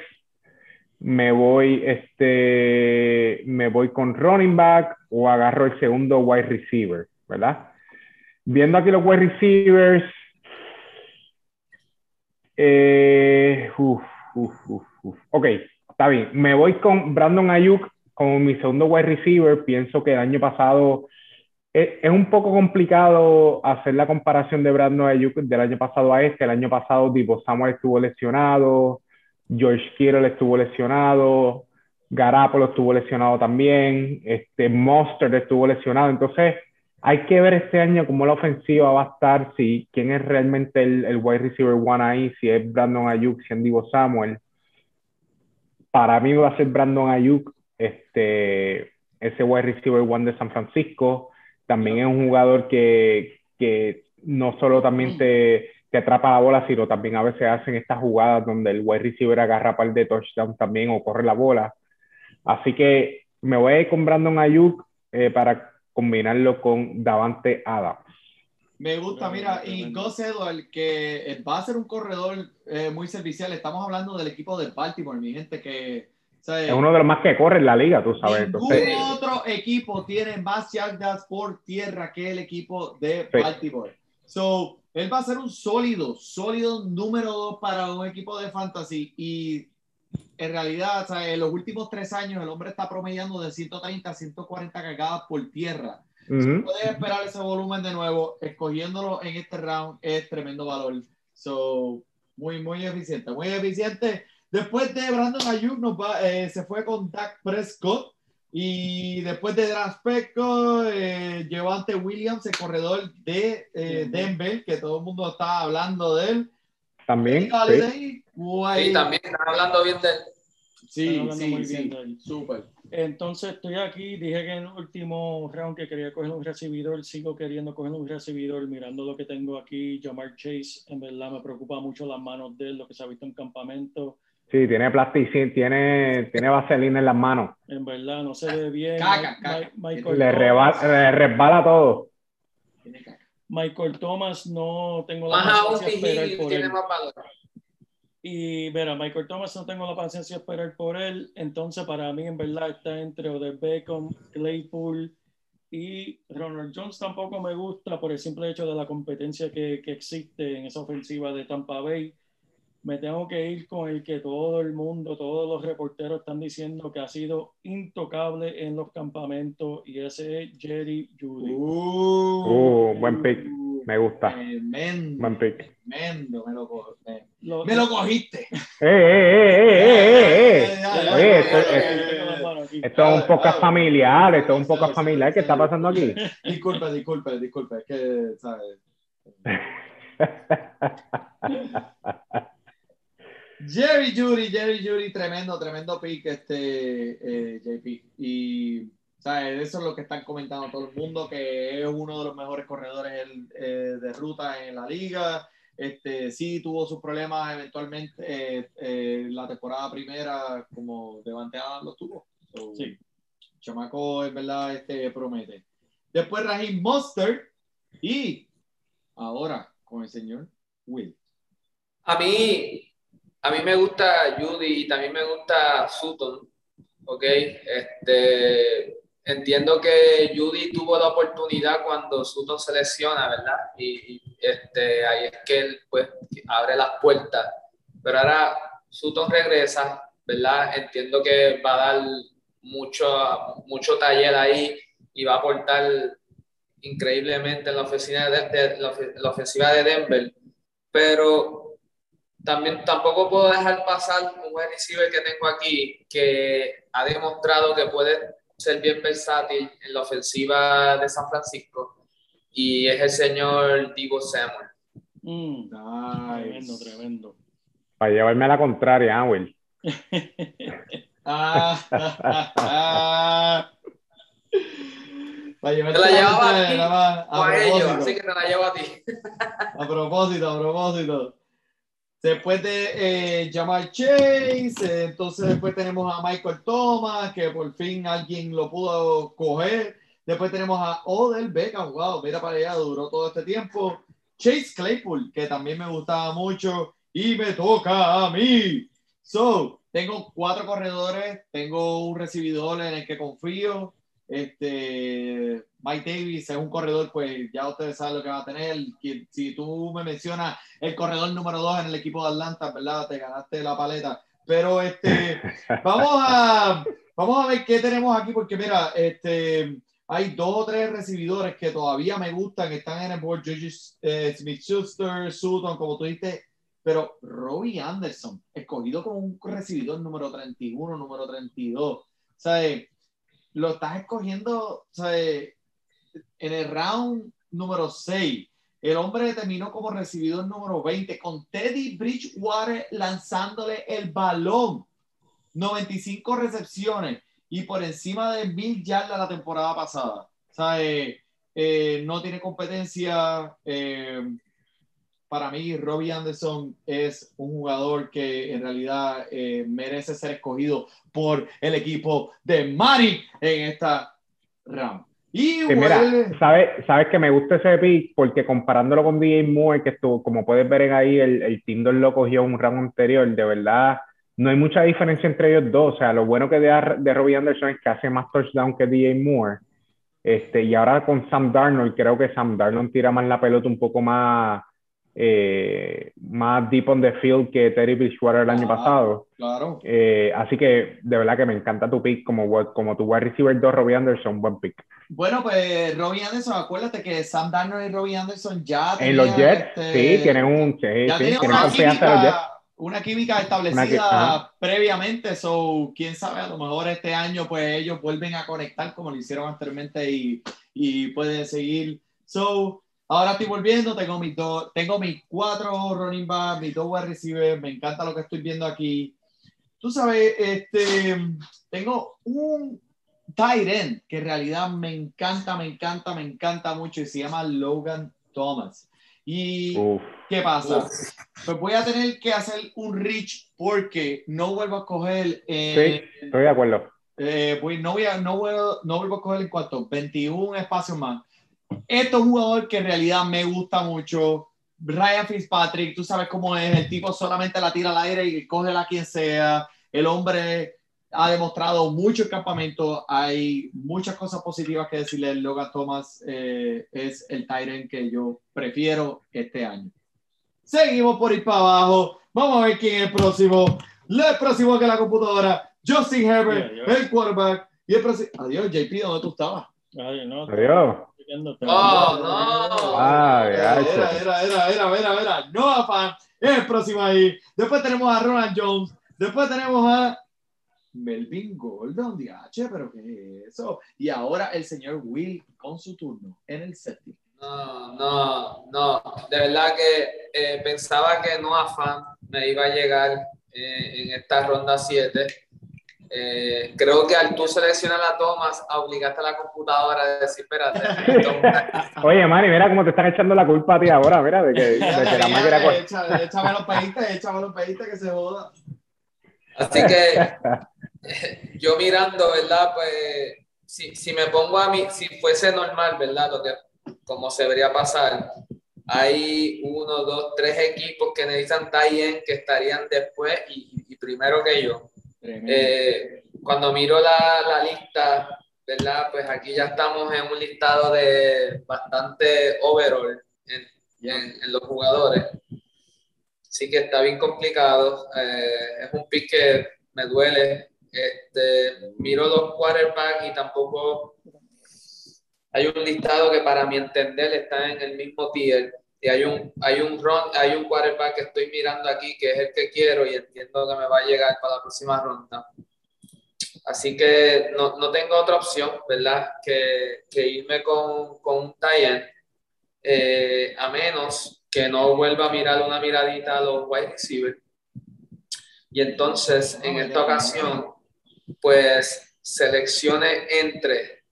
me voy, este, me voy con running back o agarro el segundo wide receiver, ¿verdad? Viendo aquí los wide receivers, eh, uf, uf, uf. ok, está bien. Me voy con Brandon Ayuk como mi segundo wide receiver. Pienso que el año pasado es, es un poco complicado hacer la comparación de Brandon Ayuk del año pasado a este. El año pasado Divo Samuel estuvo lesionado, George Kittle estuvo lesionado, Garapolo estuvo lesionado también, este Monster estuvo lesionado. Entonces, hay que ver este año cómo la ofensiva va a estar, si quién es realmente el, el wide receiver one ahí, si es Brandon Ayuk, si es Divo Samuel. Para mí va a ser Brandon Ayuk, este, ese wide receiver one de San Francisco. También es un jugador que, que no solo también te, te atrapa la bola, sino también a veces hacen estas jugadas donde el wide receiver agarra par de touchdowns también o corre la bola. Así que me voy a ir con Brandon Ayuk eh, para combinarlo con Davante Adams. Me gusta, mira, y Gus Edwards, que eh, va a ser un corredor eh, muy servicial. Estamos hablando del equipo de Baltimore, mi gente, que sea, Es uno de los más que corre en la liga, tú sabes. ningún Entonces, otro equipo tiene más yardas por tierra que el equipo de Sí. Baltimore. So, él va a ser un sólido, sólido número dos para un equipo de fantasy. Y en realidad, o sea, en los últimos tres años, el hombre está promediando de 130 a 140 cargadas por tierra. ujú. Puedes esperar ese volumen de nuevo, escogiéndolo en este round es tremendo valor. So, muy, muy eficiente, muy eficiente. Después de Brandon Ayuk nos va, eh, se fue con Dak Prescott y después de Draft Prescott, eh, Llevante Williams, el corredor de eh, Denver, que todo el mundo está hablando de él. También, Y sí. Sí, también están hablando bien de él. Sí, Están hablando sí, muy sí, bien de él. súper. Entonces estoy aquí, dije que en el último round que quería coger un recibidor, sigo queriendo coger un recibidor, mirando lo que tengo aquí, Jamar Chase, en verdad me preocupa mucho las manos de él, lo que se ha visto en campamento, Sí, tiene plasticina, tiene, tiene vaselina en las manos. en verdad no se ve bien. Caca, caca. Mi- Michael, Le, Thomas, reba- le resbala todo. Tiene caca. Michael Thomas no tengo la aún, paciencia esperar por tiene él. más valor. Y verá, Michael Thomas no tengo la paciencia de esperar por él. Entonces, para mí, en verdad, está entre Odell Beckham, Claypool y Ronald Jones. Tampoco me gusta por el simple hecho de la competencia que, que existe en esa ofensiva de Tampa Bay. Me tengo que ir con el que todo el mundo, todos los reporteros están diciendo que ha sido intocable en los campamentos y ese es Jerry Judy. Uh, buen pick. Me gusta. Tremendo. Buen pick. Tremendo, me lo, me, Lo- me lo cogiste. ¡Eh, eh, eh, eh, eh, eh! Oye, esto, es- esto un podcast familiar, esto es un podcast familiar. ¿Qué está pasando aquí? Disculpe, disculpe, disculpe. Es que, ¿sabes? Jerry Judy, Jerry Judy, tremendo, tremendo pick, este eh, JP. Y, ¿sabes? Eso es lo que están comentando todo el mundo, que es uno de los mejores corredores el- eh, de ruta en la liga. Este, sí tuvo sus problemas eventualmente eh, eh, la temporada primera, como Devante Adams los tuvo. So, Sí. Chamaco, en verdad, este, promete. Después Raheem Mostert y ahora con el señor Will. A mí, a mí me gusta Judy y también me gusta Sutton, ¿ok? Este, entiendo que Judy tuvo la oportunidad cuando Sutton se lesiona, ¿verdad? Y, este, ahí es que él pues abre las puertas. Pero ahora Sutton regresa, ¿verdad? Entiendo que va a dar mucho, mucho taller ahí y va a aportar increíblemente en la ofensiva de, de- la, la ofensiva de Denver, pero también tampoco puedo dejar pasar un buen receiver que tengo aquí que ha demostrado que puede ser bien versátil en la ofensiva de San Francisco y es el señor Divo Samuel. Mm, tremendo, Nice. tremendo. Para llevarme a la contraria, Will. Ah, ah, ah. Te la llevaba a ti, más, O a ellos, así que te la llevo a ti. A propósito, a propósito. Después de eh, Jamal Chase, eh, entonces después tenemos a Michael Thomas, que por fin alguien lo pudo coger. Después tenemos a Odell Beckham, wow, mira para allá, duró todo este tiempo. Chase Claypool, que también me gustaba mucho. Y me toca a mí. So, tengo cuatro corredores, tengo un recibidor en el que confío. Este, Mike Davis es un corredor, pues ya ustedes saben lo que va a tener. Si tú me mencionas el corredor número dos en el equipo de Atlanta, ¿verdad? Te ganaste la paleta. Pero este, vamos a, vamos a ver qué tenemos aquí, porque mira, este, hay dos o tres recibidores que todavía me gustan, que están en el board, Juju eh, Smith-Schuster, Sutton, como tú dijiste, pero Robbie Anderson, escogido como un recibidor número 31, número 32, ¿sabes? Lo estás escogiendo, ¿sabes? En el round número 6. El hombre terminó como recibidor número 20 con Teddy Bridgewater lanzándole el balón. 95 recepciones y por encima de mil yardas la temporada pasada. ¿Sabes? Eh, no tiene competencia. eh, para mí, Robbie Anderson es un jugador que en realidad eh, merece ser escogido por el equipo de Mari en esta round. Y Que mira, ¿sabes, sabes que me gusta ese pick porque comparándolo con DJ Moore, que estuvo, como puedes ver en ahí, el, el Tinder lo cogió un round anterior, de verdad, no hay mucha diferencia entre ellos dos. O sea, lo bueno que de, de Robbie Anderson es que hace más touchdown que DJ Moore. Este, y ahora con Sam Darnold, creo que Sam Darnold tira más la pelota un poco más, eh, más deep on the field que Terry Bridgewater el año Ah. pasado. claro. Eh, así que de verdad que me encanta tu pick como, como tu wide receiver 2, Robbie Anderson, buen pick. Bueno, pues Robbie Anderson, acuérdate que Sam Darnold y Robbie Anderson ya En los tenían, Jets, este, sí, tienen un, sí, ya sí, tenían tienen una en los Jets. química, una química establecida Una previamente, so quién sabe, a lo mejor este año pues ellos vuelven a conectar como lo hicieron anteriormente y, y pueden seguir. So, ahora estoy volviendo, tengo mis dos, tengo mis cuatro running backs, mis dos wide receivers, me encanta lo que estoy viendo aquí. Tú sabes, este, tengo un tight end que en realidad me encanta, me encanta, me encanta mucho y se llama Logan Thomas. Y Uf, ¿Qué pasa? Pues voy a tener que hacer un reach porque no vuelvo a coger. eh, estoy de acuerdo. eh, voy- no, voy a, no, vuelvo, no vuelvo a coger en cuanto 21 espacios más. Este es un jugador que en realidad me gusta mucho. Ryan Fitzpatrick, tú sabes cómo es. El tipo solamente la tira al aire y coge a quien sea. El hombre ha demostrado mucho el campamento. Hay muchas cosas positivas que decirle. Logan Thomas eh, es el Tyrant que yo prefiero este año. Seguimos por ir para abajo. Vamos a ver quién es el próximo. El próximo que la computadora. Justin Herbert, Yeah, yeah. el quarterback. Y el próximo. Adiós, JP, ¿dónde tú estabas? Ay, no, Adiós. Oh, no. Ah, Era, era, era, era, era, era. No afán. Es el próximo ahí. Después tenemos a Ronald Jones. Después tenemos a Melvin Gordon, DH, pero ¿qué es eso? Y ahora el señor Will con su turno en el séptimo. No, no, no. De verdad que eh, pensaba que no afán me iba a llegar eh, en esta ronda 7. Eh, creo que al tú seleccionar a Thomas, obligaste a la computadora a decir, espérate, Oye, Manny, mira cómo te están echando la culpa a ti ahora, mira, de que, de que la máquina... échame, échame los peites, échame los peites que se joda. Así que yo mirando, ¿verdad? Pues si, si me pongo a mí, si fuese normal, ¿verdad? Lo que, como se debería pasar, hay uno, dos, tres equipos que necesitan tie que estarían después y, y primero que yo. Eh, cuando miro la, la lista, ¿verdad? Pues aquí ya estamos en un listado de bastante overall en, en- en los jugadores. Así que está bien complicado. Eh, es un pick que me duele. Este, miro los quarterbacks y tampoco hay un listado que para mi entender está en el mismo tier. Y hay un, hay un run, hay un quarterback que estoy mirando aquí que es el que quiero y entiendo que me va a llegar para la próxima ronda. Así que no, no tengo otra opción, ¿verdad? Que, que irme con, con un tie eh, a menos que no vuelva a mirar una miradita a los wide receivers. Y entonces, en esta ocasión, pues seleccione entre,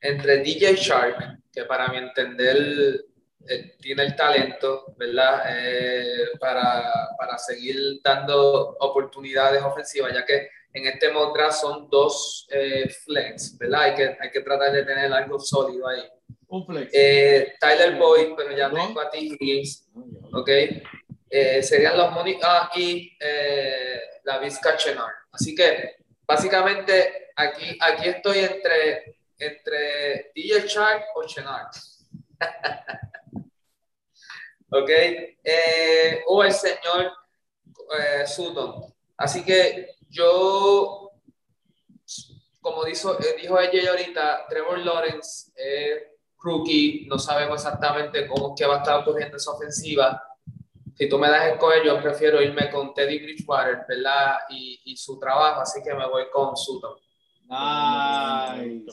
entre DJ Shark, que para mi entender eh, tiene el talento, ¿verdad? Eh, para, para, seguir dando oportunidades ofensivas, ya que en este mock son dos eh, flex, ¿verdad? Hay que, hay que tratar de tener algo sólido ahí. Un flex. Tyler Boyd, pero ya tengo a T. Higgins, ¿ok? serían los Money ah, y la Vizca Chenard. Así que básicamente aquí, aquí estoy entre, entre DJ Shark o Chenard. ¿ok? Eh, o el señor eh, Sutton. Así que yo, como dijo, eh, dijo ella ahorita, Trevor Lawrence es rookie, no sabemos exactamente cómo es que va a estar ocurriendo esa ofensiva. Si tú me das el escoger, yo prefiero irme con Teddy Bridgewater, ¿verdad? Y, y su trabajo, así que me voy con Sutton. Nice.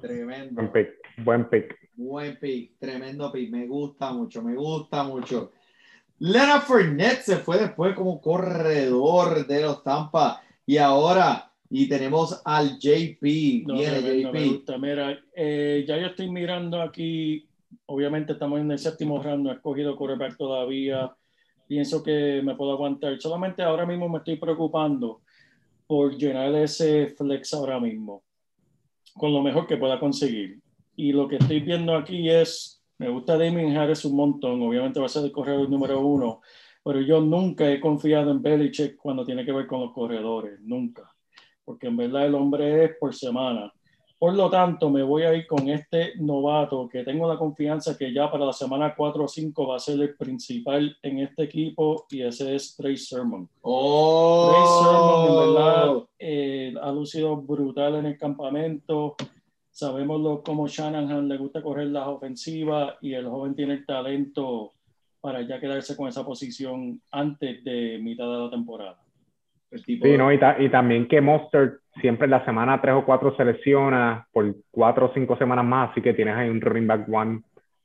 Tremendo. Buen pick. Buen pick. Buen pick, tremendo pick, me gusta mucho, me gusta mucho. Leonard Fournette se fue después como corredor de los Tampa y ahora y tenemos al JP. Viene JP. Me gusta. Mira, eh, ya yo estoy mirando aquí, obviamente estamos en el séptimo round, no he escogido quarterback todavía. Pienso que me puedo aguantar. Solamente ahora mismo me estoy preocupando por llenar ese flex ahora mismo, con lo mejor que pueda conseguir y lo que estoy viendo aquí es, me gusta Damien Harris un montón, obviamente va a ser el corredor número uno, pero yo nunca he confiado en Belichick cuando tiene que ver con los corredores, nunca, porque en verdad el hombre es por semana. Por lo tanto, me voy a ir con este novato que tengo la confianza que ya para la semana 4 o 5 va a ser el principal en este equipo y ese es Trey Sermon. Oh. Trey Sermon, en verdad, eh, ha lucido brutal en el campamento Sabemos lo, cómo Shanahan le gusta correr las ofensivas y el joven tiene el talento para ya quedarse con esa posición antes de mitad de la temporada. sí, no, y, y, también que Monster siempre en la semana 3 o 4 selecciona por 4 o 5 semanas más, así que tienes ahí un running back one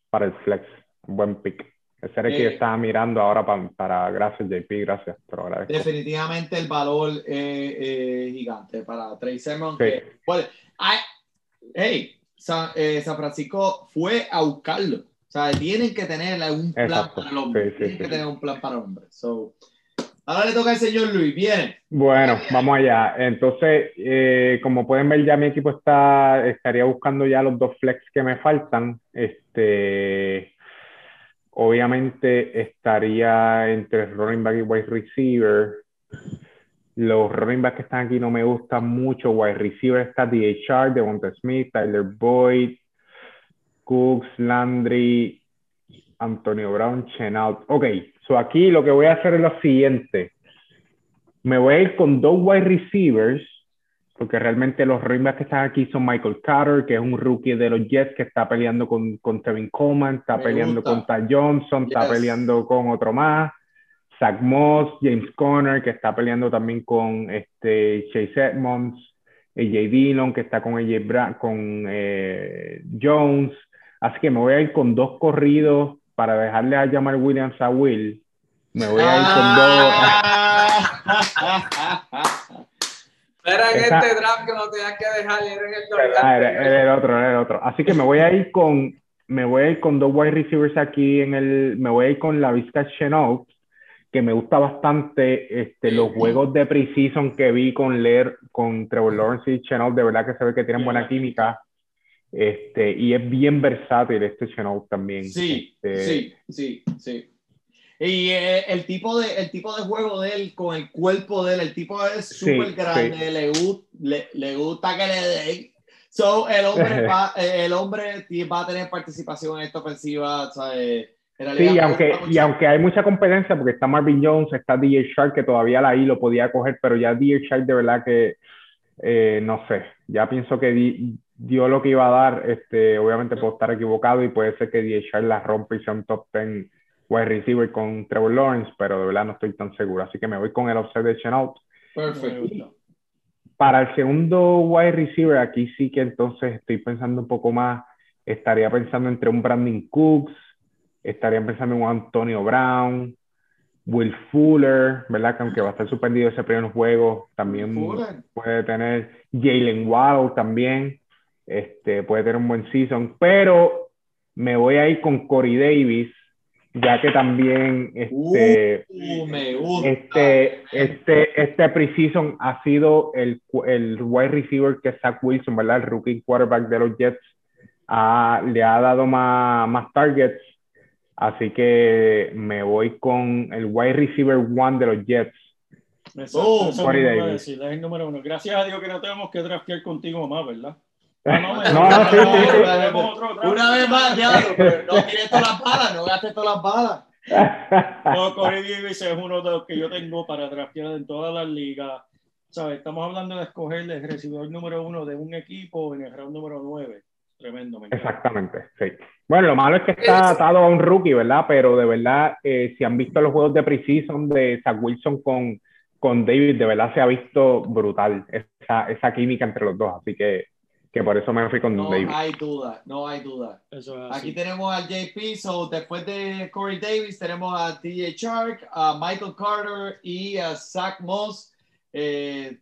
para el flex. buen pick. Ese era el que yo estaba mirando ahora para, para gracias JP, gracias, Definitivamente el valor es gigante para Trey Sermon. Sí. Que, hay, hey, San, eh, San, Francisco fue a buscarlo. O sea, tienen que tener un plan Exacto. para el hombre. Sí, sí, tienen sí. que tener un plan para el hombre. So, ahora le toca al señor Luis. Viene. Bueno, vamos allá. Entonces, eh, como pueden ver, ya mi equipo está, estaría buscando ya los dos flex que me faltan. Este, obviamente estaría entre running back y wide receiver. Los running backs que están aquí no me gustan mucho. Wide receiver está DHR, Devonta Smith, Tyler Boyd, Cooks, Landry, Antonio Brown, Chenault. Ok, so aquí lo que voy a hacer es lo siguiente. Me voy a ir con dos wide receivers, porque realmente los running backs que están aquí son Michael Carter, que es un rookie de los Jets que está peleando con, con Tevin Coleman, está Me peleando gusta. con Ty Johnson, está peleando con otro más. Zach Moss, James Conner, que está peleando también con este, Chase Edmonds, AJ Dillon, que está con AJ Bra con eh, Jones. Así que me voy a ir con dos corridos para dejarle a Jamal Williams a Will. Me voy a ir con dos. Era en este draft que no tenías que dejar ir en el Ah, era, era el otro, era el otro. Así que me voy a ir con, me voy a ir con dos wide receivers aquí en el, me voy a ir con la Vizca Chenault, que me gusta bastante este, los juegos de preseason que vi con Leer, con Trevor Lawrence y Chenault, de verdad que se ve que tienen buena química. Este, y es bien versátil este Chenault también. Sí, Este, sí, sí, sí. Y eh, el, tipo de, el tipo de juego de él, con el cuerpo de él, el tipo es Sí, súper grande, le, gu- le, le gusta que le den. So, el hombre, va, eh, el hombre va a tener participación en esta ofensiva, ¿sabes? Sí, aunque, y aunque hay mucha competencia, porque está Marvin Jones, está DJ Shark, que todavía la I lo podía coger, pero ya DJ Shark de verdad que, eh, no sé, ya pienso que di- dio lo que iba a dar, este, obviamente puedo estar equivocado y puede ser que DJ Shark la rompe y sea un top 10 wide receiver con Trevor Lawrence, pero de verdad no estoy tan seguro, así que me voy con el observation out. Me Perfecto. Para el segundo wide receiver, aquí sí que entonces estoy pensando un poco más, estaría pensando entre un Brandon Cooks, estaría pensando en un Antonio Brown, Will Fuller, ¿verdad? Que aunque va a estar suspendido ese primer juego, también Fuller. puede tener Jalen Waddle también, este, puede tener un buen season, pero me voy a ir con Corey Davis, ya que también este, Uh, me gusta. este, este, este preseason ha sido el, el wide receiver que Zach Wilson, ¿verdad? El rookie quarterback de los Jets, le ha dado más, más targets. Así que me voy con el wide receiver one de los Jets. Exacto, Oh, eso Davis. decir, es el número uno. Gracias a Dios que no tenemos que draftear contigo más, ¿verdad? Ah, No, me- no, sí, sí, sí. draft. Una vez más, ya, pero no tires todas las balas, no gastes todas las balas. No, Corey Davis es uno de los que yo tengo para draftear en todas las ligas. ¿Sabes? Estamos hablando de escoger el recibidor número uno de un equipo en el round número 9. Tremendo, me. Exactamente, sí. Bueno, lo malo es que está atado a un rookie, ¿verdad? Pero de verdad, eh, si han visto los juegos de preseason de Zach Wilson con, con David, de verdad se ha visto brutal esa, esa química entre los dos. Así que, que por eso me fui con No David. hay duda, no hay duda. Eso es así. Aquí tenemos al JP, so después de Corey Davis tenemos a DJ Shark, a Michael Carter y a Zach Moss. Eh,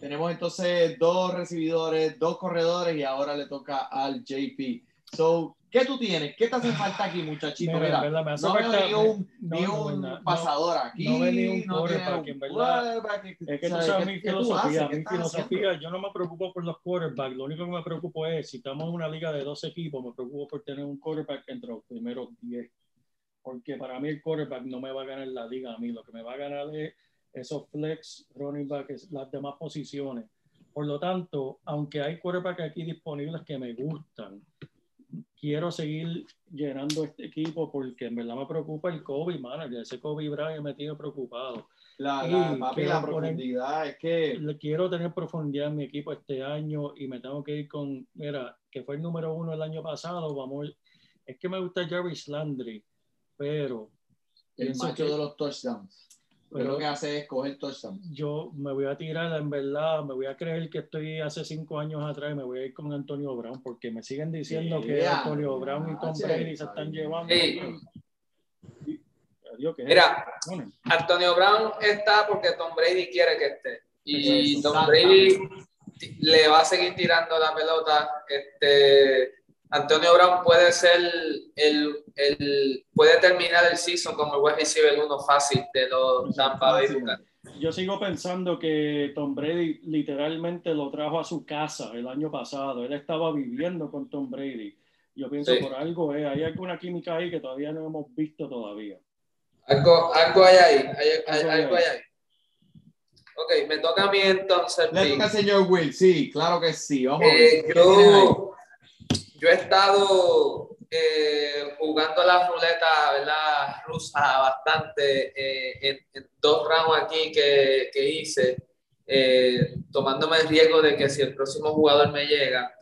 tenemos entonces dos recibidores, dos corredores y ahora le toca al JP. So, ¿qué tú tienes? ¿Qué te hace falta aquí, muchachito? Mira, Mira, me hace no veo falta- ni un, no, ni un no, pasador aquí. no veo ni un quarterback, en verdad. Es que tú ¿Sabes? sabes ¿Qué- mi filosofía. Mi filosofía, yo no me preocupo por los quarterbacks. Lo único que me preocupo es, si estamos en una liga de dos equipos, me preocupo por tener un quarterback entre los primeros 10. Porque para mí el quarterback no me va a ganar la liga a mí. Lo que me va a ganar es esos flex, running back, las demás posiciones. Por lo tanto, aunque hay quarterbacks aquí disponibles que me gustan, quiero seguir llenando este equipo porque en verdad me preocupa el Kobe manager. Ese Kobe Bryant me tiene preocupado. La, la, papi, quiero la poner- profundidad es que quiero tener profundidad en mi equipo este año y me tengo que ir con, mira, que fue el número uno el año pasado, vamos, es que me gusta Jarvis Landry, pero el macho que- de los touchdowns. Pero lo que hace es coger touchdowns. yo me voy a tirar, en verdad, me voy a creer que estoy hace cinco años atrás y me voy a ir con Antonio Brown, porque me siguen diciendo que Yeah, Antonio Brown y Tom yeah, Brady se están yeah. llevando. Sí. Y- adiós, ¿qué es Mira? Bueno, Antonio Brown está porque Tom Brady quiere que esté. Y Tom. Brady le va a seguir tirando la pelota. Este, Antonio Brown puede ser el, el puede terminar el season como el wide receiver uno fácil de los Tampa Bay Buccaneers. Yo sigo pensando que Tom Brady literalmente lo trajo a su casa el año pasado. Él estaba viviendo con Tom Brady. Yo pienso Sí. por algo, eh, hay alguna química ahí que todavía no hemos visto todavía. Algo, algo hay ahí, hay, hay- Algo hay algo hay ahí. Ok, me toca a mí entonces. Le toca al señor Will, sí, claro que sí. Vamos a ver. Eh, ¿Qué tienes ahí? yo, yo he estado eh, jugando la ruleta, ¿verdad? Rusa bastante eh, en, en dos rounds aquí que, que hice, eh, tomándome el riesgo de que si el próximo jugador me llega,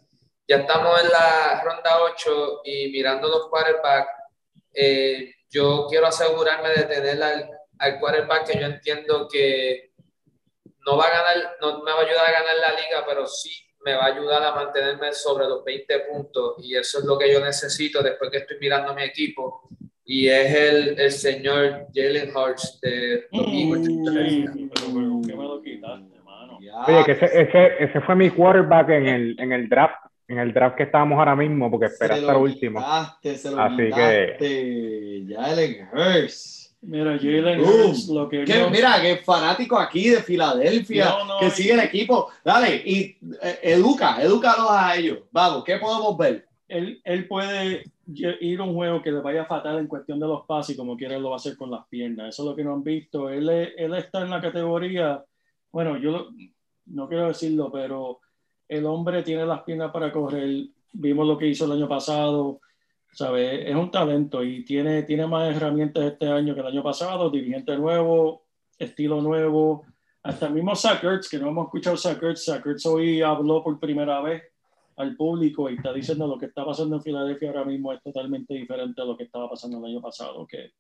ya estamos en la ronda 8 y mirando los quarterbacks, eh, yo quiero asegurarme de tener al, al quarterback que yo entiendo que no va a ganar, no me va a ayudar a ganar la liga, pero sí me va a ayudar a mantenerme sobre los 20 puntos y eso es lo que yo necesito después que estoy mirando mi equipo y es el, el señor Jalen Hurts de los Eagles. Sí, pero, pero, ¿qué me lo quitaste, mano? Ya. Oye, que ese, ese, ese fue mi quarterback en el, en el draft, en el draft que estábamos ahora mismo, porque esperé Se hasta lo último. quitaste, se lo Así que-. Jalen Hurts. Mira, Jalen Hurts, lo que mira, que fanático aquí de Filadelfia, No, no, que sigue el equipo. Dale, y eh, educa, edúcalos a ellos. Vamos, ¿qué podemos ver? él, él puede ir a un juego que le vaya fatal en cuestión de los pases y como quiera lo va a hacer con las piernas. Eso es lo que no han visto. Él, él está en la categoría, bueno, yo lo- no quiero decirlo, pero el hombre tiene las piernas para correr. Vimos lo que hizo el año pasado. ¿Sabe? Es un talento y tiene, tiene más herramientas este año que el año pasado, dirigente nuevo, estilo nuevo, hasta el mismo Zach Ertz, que no hemos escuchado Zach Ertz, Zach Ertz hoy habló por primera vez al público y está diciendo lo que está pasando en Filadelfia ahora mismo es totalmente diferente a lo que estaba pasando el año pasado, que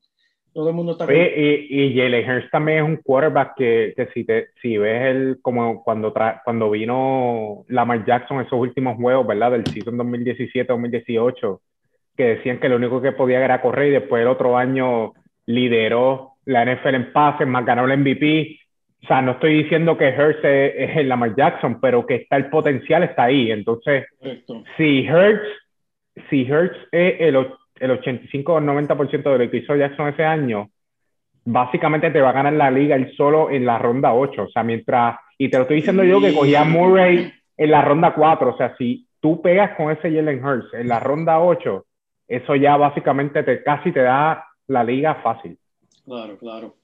todo el mundo está... Oye, y, y Jalen Hurts también es un quarterback que, que si, te, si ves el, como cuando, tra cuando vino Lamar Jackson esos últimos juegos, ¿verdad? Del season 2017-2018, que decían que lo único que podía era correr y después el otro año lideró la NFL en pases, más ganó el MVP. O sea, no estoy diciendo que Hurts es, el Lamar Jackson, pero que está el potencial está ahí. Entonces, Correcto. si Hurts, si Hurts es el, el 85 o 90% de lo que hizo Jackson ese año, básicamente te va a ganar la liga él solo en la ronda 8. O sea, mientras, y te lo estoy diciendo yo que cogía Murray en la ronda 4. O sea, si tú pegas con ese Jalen Hurts en la ronda 8, eso ya básicamente te, casi te da la liga fácil. Claro, claro.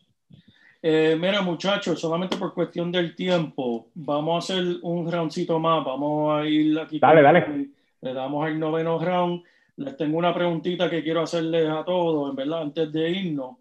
Eh, mira, muchachos, solamente por cuestión del tiempo, vamos a hacer un roundcito más. Vamos a ir aquí. Dale, dale. Le damos el noveno round. Les tengo una preguntita que quiero hacerles a todos, en verdad, antes de irnos.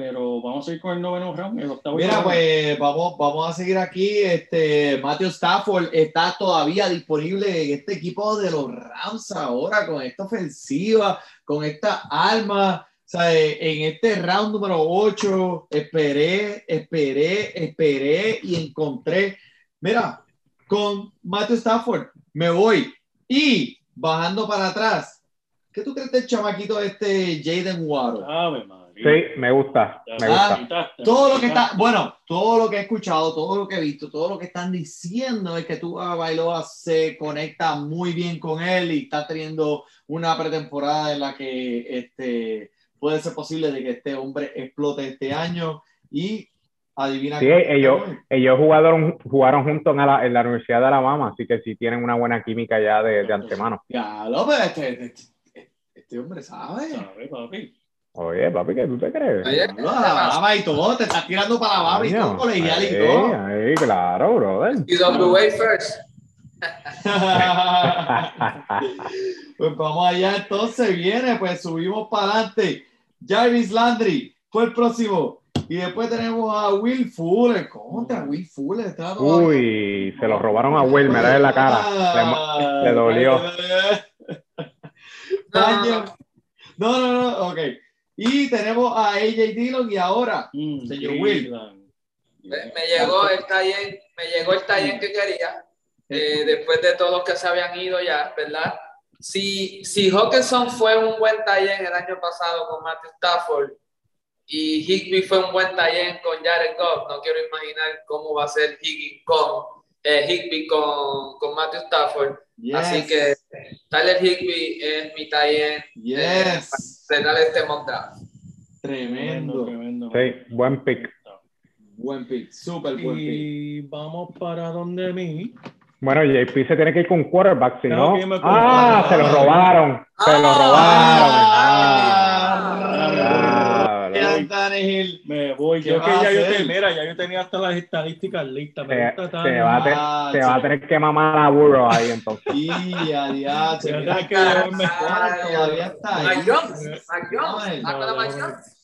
Pero vamos a ir con el noveno round, el octavo. Mira, round. pues vamos, vamos a seguir aquí. Este Matthew Stafford está todavía disponible en este equipo de los Rams ahora, con esta ofensiva, con esta arma. O sea, en este round número 8, esperé, esperé, esperé y encontré. Mira, con Matthew Stafford me voy. Y bajando para atrás, ¿qué tú crees del chamaquito este Jaden Waddle? María. Sí, me gusta, me Ah, gusta. todo lo que está, bueno, todo lo que he escuchado, todo lo que he visto, todo lo que están diciendo es que tú Bailoa se conecta muy bien con él y está teniendo una pretemporada en la que este, puede ser posible de que este hombre explote este año y adivina Sí, cómo- ellos, ellos jugaron, jugaron juntos en la, en la Universidad de Alabama, así que sí tienen una buena química ya de, de antemano. Ya, lo pero este, este, este hombre sabe. ¿Sabe, papi? Oye, papi, ¿qué tú te crees? Oye, Lo Alabama y todo, te estás tirando para Alabama y todo, colegial y todo. ahí, claro, brother. UWA first. Pues vamos allá, entonces viene, pues subimos para adelante. Jarvis Landry fue el próximo. Y después tenemos a Will Fuller. Contra Will Fuller. Está Uy, se lo robaron a Will, me en la cara. Le, le dolió. Daño. No, no, no, ok. Y tenemos a AJ Dillon y ahora, Mm, Señor Will. Me llegó el taller, me llegó el taller que quería, eh, después de todos los que se habían ido ya, ¿verdad? Si, si Hawkinson fue un buen taller el año pasado con Matthew Stafford y Higby fue un buen taller con Jared Goff, no quiero imaginar cómo va a ser Higby con, eh, Higby con, con Matthew Stafford. Yes. Así que Tyler Higby es mi taller Yes. de darle este mock draft. Tremendo. tremendo. Sí, buen pick. Buen pick. Súper buen pick. Y vamos para donde mí. Bueno, JP se tiene que ir con quarterback, si no. Ah, se lo robaron. Se lo Ah. robaron. Ah, Tannehill. Me voy. ¿Qué Yo que a ya yo, mira, ya yo tenía hasta las estadísticas listas. Me gusta va a te- Ah, va a tener que mamar a Burrow ahí entonces. Y adiós. Se mira a que todavía está ahí. Mac Jones, Mac Jones, Ay, ¿Te acuerdas de Mac no, Jones?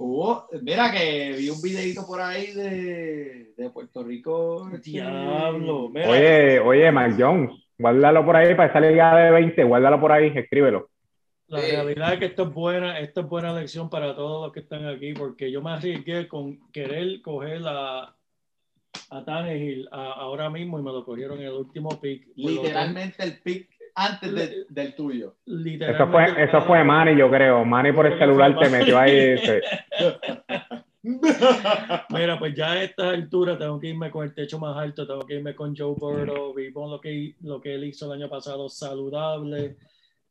Oh, mira que vi un videito por ahí de, de Puerto Rico. Diablo. Mira, Oye, oye, Mac Jones, guárdalo por ahí para esa liga de 20, guárdalo por ahí, escríbelo. La realidad es que esto es buena, esto es buena lección para todos los que están aquí, porque yo me arriesgué con querer coger a, a Tannehill a- ahora mismo y me lo cogieron en el último pick. Literalmente el pick antes de- del tuyo. Eso fue, eso fue Manny, yo creo. Manny por el celular te metió ahí. ese. Mira, pues ya a esta altura tengo que irme con el techo más alto, tengo que irme con Joe Burrow, vimos lo que, lo que él hizo el año pasado, saludable,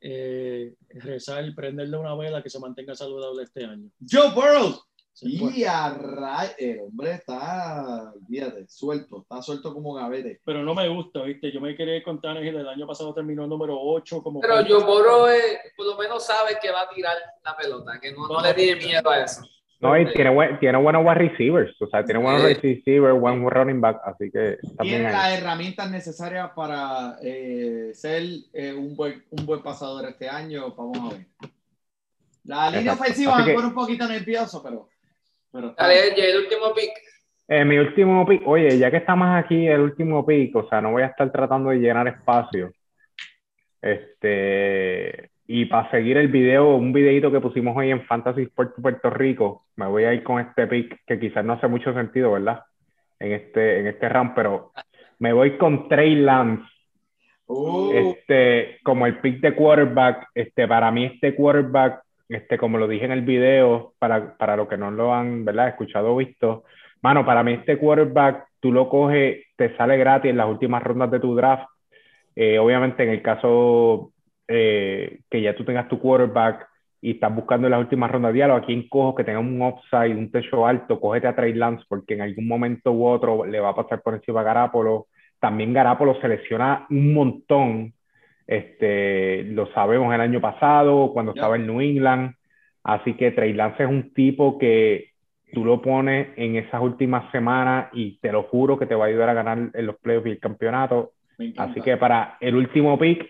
eh, rezar, prenderle una vela que se mantenga saludable este año. Joe Burrow. Y a ray- el hombre está, olvídate, suelto, está suelto como gavete. Pero no me gusta, ¿viste? Yo me quería ir con Tannehill, el año pasado terminó número 8 como... Pero Joe Burrow eh, por lo menos sabe que va a tirar la pelota, que no, no le tiene miedo a eso. No, y tiene, buen- tiene buenos wide receivers. O sea, tiene buenos receivers, buen running back. Así que Tiene las herramientas necesarias para eh, ser eh, un, buen, un buen pasador este año. Vamos a ver. La línea Exacto. ofensiva Así me que- pone un poquito nervioso, pero. pero Dale, el último pick. Eh, mi último pick, oye, ya que estamos aquí, el último pick, o sea, no voy a estar tratando de llenar espacio. Este, y para seguir el video, un videito que pusimos hoy en Fantasy Sport Puerto Rico, me voy a ir con este pick que quizás no hace mucho sentido, ¿verdad? En este, en este round, pero me voy con Trey Lance. Uh, Este, como el pick de quarterback, este, para mí este quarterback, este, como lo dije en el video, para, para los que no lo han, ¿verdad? Escuchado o visto, mano, para mí este quarterback, tú lo coges, te sale gratis en las últimas rondas de tu draft. Eh, obviamente en el caso eh, que ya tú tengas tu quarterback y estás buscando en las últimas rondas, diálogo, aquí en cojo que tenga un upside, un techo alto, cógete a Trey Lance porque en algún momento u otro le va a pasar por encima a Garapolo. También Garapolo se lesiona un montón. Este, lo sabemos el año pasado, cuando Ya. estaba en New England. Así que Trey Lance es un tipo que tú lo pones en esas últimas semanas y te lo juro que te va a ayudar a ganar en los playoffs y el campeonato. Así que para el último pick,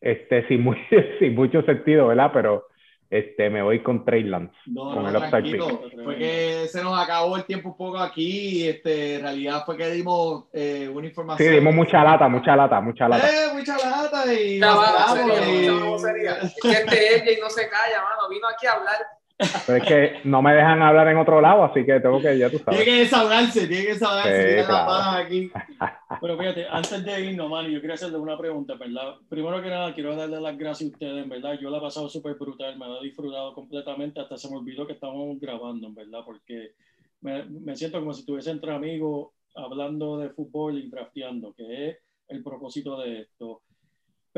este, sin, muy- sin mucho sentido, ¿verdad? Pero este, me voy con Trey Lance. No, con no, el upside. Fue que se nos acabó el tiempo un poco aquí. y, Este, en realidad fue que dimos eh, una Sí, información. dimos mucha lata, mucha lata, mucha lata. Eh, mucha lata y vacilamos sería, y- mucha babosería. Es que este Jay no se calla, mano. Vino aquí a hablar. Pero es que no me dejan hablar en otro lado, así que tengo que, ya tú Tiene sabes. que desahogarse, tiene que desahogarse. Sí, tiene claro. manos aquí. Pero fíjate, antes de irnos, Manny, yo quería hacerle una pregunta, ¿verdad? Primero que nada, quiero darle las gracias a ustedes, en verdad. Yo la he pasado súper brutal, me la he disfrutado completamente, hasta se me olvidó que estábamos grabando, en verdad, porque me, me siento como si estuviese entre amigos hablando de fútbol y drafteando, que es el propósito de esto.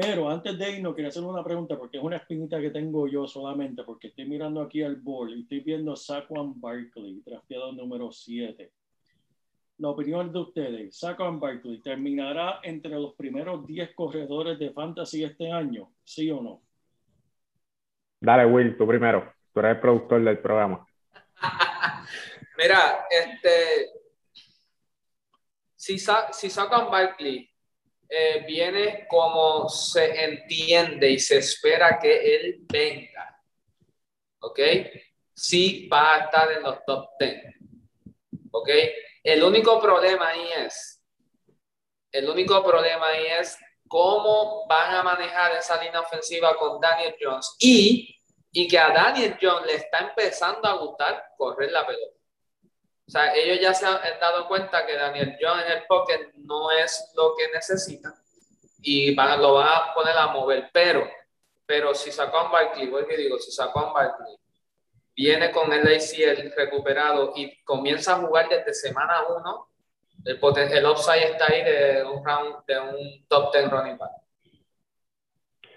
Pero antes de irnos, quería hacerle una pregunta, porque es una espinita que tengo yo solamente, porque estoy mirando aquí al board y estoy viendo Saquon Barkley, drafteado número 7 la opinión de ustedes, Saquon Barkley terminará entre los primeros 10 corredores de fantasy este año, ¿sí o no? Dale, Will, tú primero. Tú eres el productor del programa. Mira, este. Si, Sa si Saquon Barkley eh, viene como se entiende y se espera que él venga, ¿ok? Sí va a estar en los top 10, ¿ok? El único problema ahí es, el único problema ahí es cómo van a manejar esa línea ofensiva con Daniel Jones y, y que a Daniel Jones le está empezando a gustar correr la pelota. O sea, ellos ya se han dado cuenta que Daniel Jones en el pocket no es lo que necesitan y lo van a poner a mover. Pero, pero si sacó a Barkley, voy que digo, si sacó a Barkley, viene con el ACL recuperado y comienza a jugar desde semana 1, el, el upside está ahí de un round, de un top 10 running back.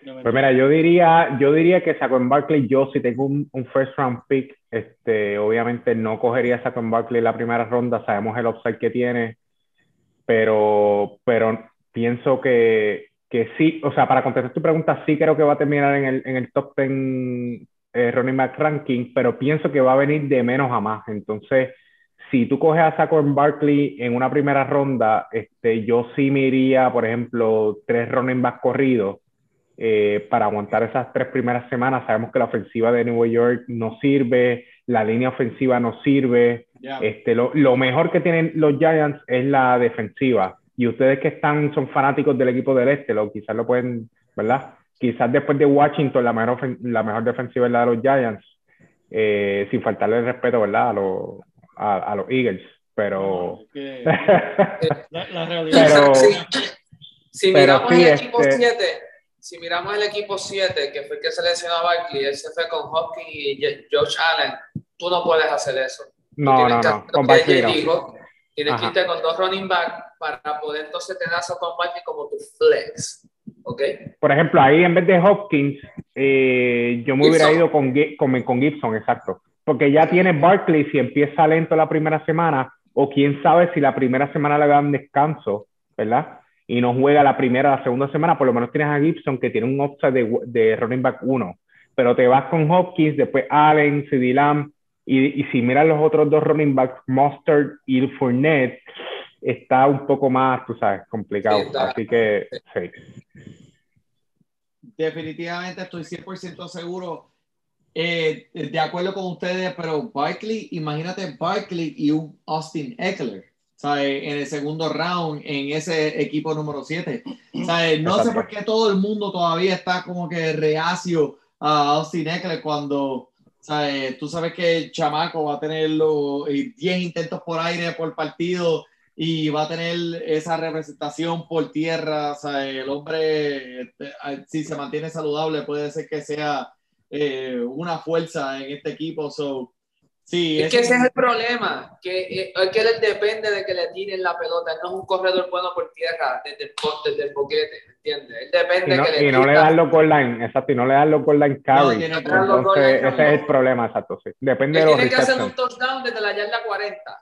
Pues yo diría, yo diría que Saquon Barkley, yo si tengo un first round pick, este, obviamente no cogería a Saquon Barkley en la primera ronda, sabemos el upside que tiene, pero, pero pienso que, que sí, o sea, para contestar tu pregunta, sí creo que va a terminar en el, en el top 10 eh, running back ranking, pero pienso que va a venir de menos a más, entonces si tú coges a Saquon Barkley en una primera ronda, este, yo sí me iría, por ejemplo, tres running back corridos, eh, para aguantar esas tres primeras semanas. Sabemos que la ofensiva de New York no sirve, la línea ofensiva no sirve. Este, lo, lo mejor que tienen los Giants es la defensiva. Y ustedes que están, son fanáticos del equipo del este, lo, quizás lo pueden, ¿verdad? Quizás después de Washington, la mejor, ofen- la mejor defensiva es la de los Giants, eh, sin faltarle el respeto, ¿verdad? A, los a, a los Eagles. Pero. Es que la, la realidad Pero- Si, si pero miramos sí, el equipo este- 7, si miramos el equipo 7, que fue el que seleccionó a Barkley, él se fue con Hopkins y Josh Allen, tú no puedes hacer eso. No, no, que no. Con que Barkley no. dijo, tienes que Ajá. irte con dos running back para poder entonces tener a Saquon Barkley como tu flex. ¿Ok? Por ejemplo, ahí en vez de Hopkins, eh, yo me hubiera ido con, con, con Gibson, exacto. Porque ya tiene Barkley si empieza lento la primera semana, o quién sabe si la primera semana le dan descanso, ¿verdad? Y no juega la primera o la segunda semana, por lo menos tienes a Gibson que tiene un upside de, de running back 1. Pero te vas con Hopkins, después Allen, CD Lamb, y, y si miras los otros dos running backs, Mustard y Fournette, está un poco más, tú sabes, complicado. Sí, Así que, sí. Definitivamente estoy 100% seguro eh, de acuerdo con ustedes, pero Barkley, imagínate Barkley y un Austin Eckler, ¿sabes? En el segundo round, en ese equipo número 7. ¿sabes? No sé por qué todo el mundo todavía está como que reacio a Austin Eckler cuando, ¿sabes? Tú sabes que el chamaco va a tener los eh, 10 intentos por aire por partido y va a tener esa representación por tierra. El hombre, este, si se mantiene saludable, puede ser que sea eh, una fuerza en este equipo. So, sí, Es que ese es el problema, que eh, es que él depende de que le tiren la pelota, él no es un corredor bueno por tierra desde el, desde el boquete, ¿entiendes? Él depende Y no, de que le y no le tiren dan los goal line, exacto, y no le dan los goal line dar los goal line Entonces, ese es el problema, exacto, sí. Depende Él de los tiene que hacer un touchdown desde la yarda 40.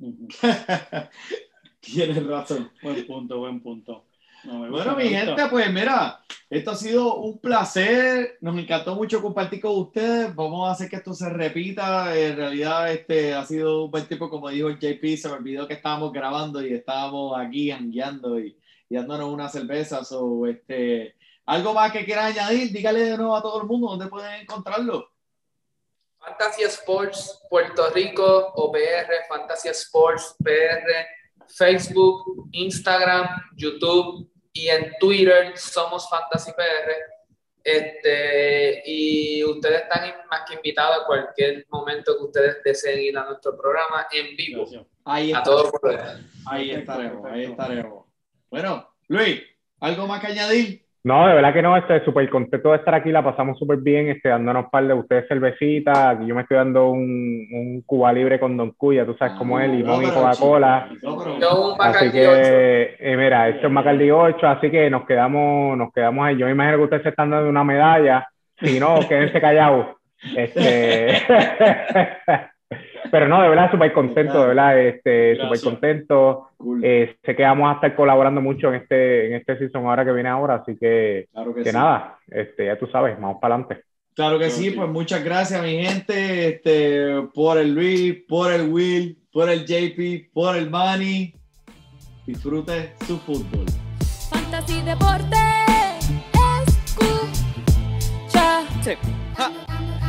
Ujú. Tienes razón. Buen punto, buen punto. No, me gusta, Bueno, mi gente, pues mira, esto ha sido un placer. Nos encantó mucho compartir con ustedes. Vamos a hacer que esto se repita. En realidad, este ha sido un buen tiempo, como dijo el JP. Se me olvidó que estábamos grabando y estábamos aquí jangueando y, y dándonos una cerveza. So, este, algo más que quieran añadir, dígale de nuevo a todo el mundo dónde pueden encontrarlo. Fantasy Sports Puerto Rico o PR, Fantasy Sports PR, Facebook, Instagram, YouTube y en Twitter somos Fantasy PR. Este, y ustedes están más que invitados a cualquier momento que ustedes deseen ir a nuestro programa en vivo. Ahí, A está, todo poder. ahí Perfecto, estaremos, ahí estaremos. Bueno, Luis, ¿algo más que añadir? No, de verdad que no, estoy súper contento de estar aquí, la pasamos súper bien, este, dándonos un par de ustedes cervecitas, aquí yo me estoy dando un, un Cuba Libre con Don Cuya, tú sabes cómo es, limón y No, Coca-Cola. No, un Así Bacardi 8. que, eh, mira, esto es Macardi 8, así que nos quedamos, nos quedamos ahí. Yo me imagino que ustedes se están dando una medalla. Si no, quédense callados. Este... Pero no, de verdad, súper contento, de verdad, este, súper contento. Cool. Eh, sé que vamos a estar colaborando mucho en este, en este season ahora que viene ahora, así que, claro que, que sí. nada, este, ya tú sabes, vamos para adelante. Claro que sí, pues muchas gracias mi gente, este, por el Luis, por el Will, por el JP, por el Manny. Disfrute su fútbol. Fantasy Deporte. Escucha. Sí.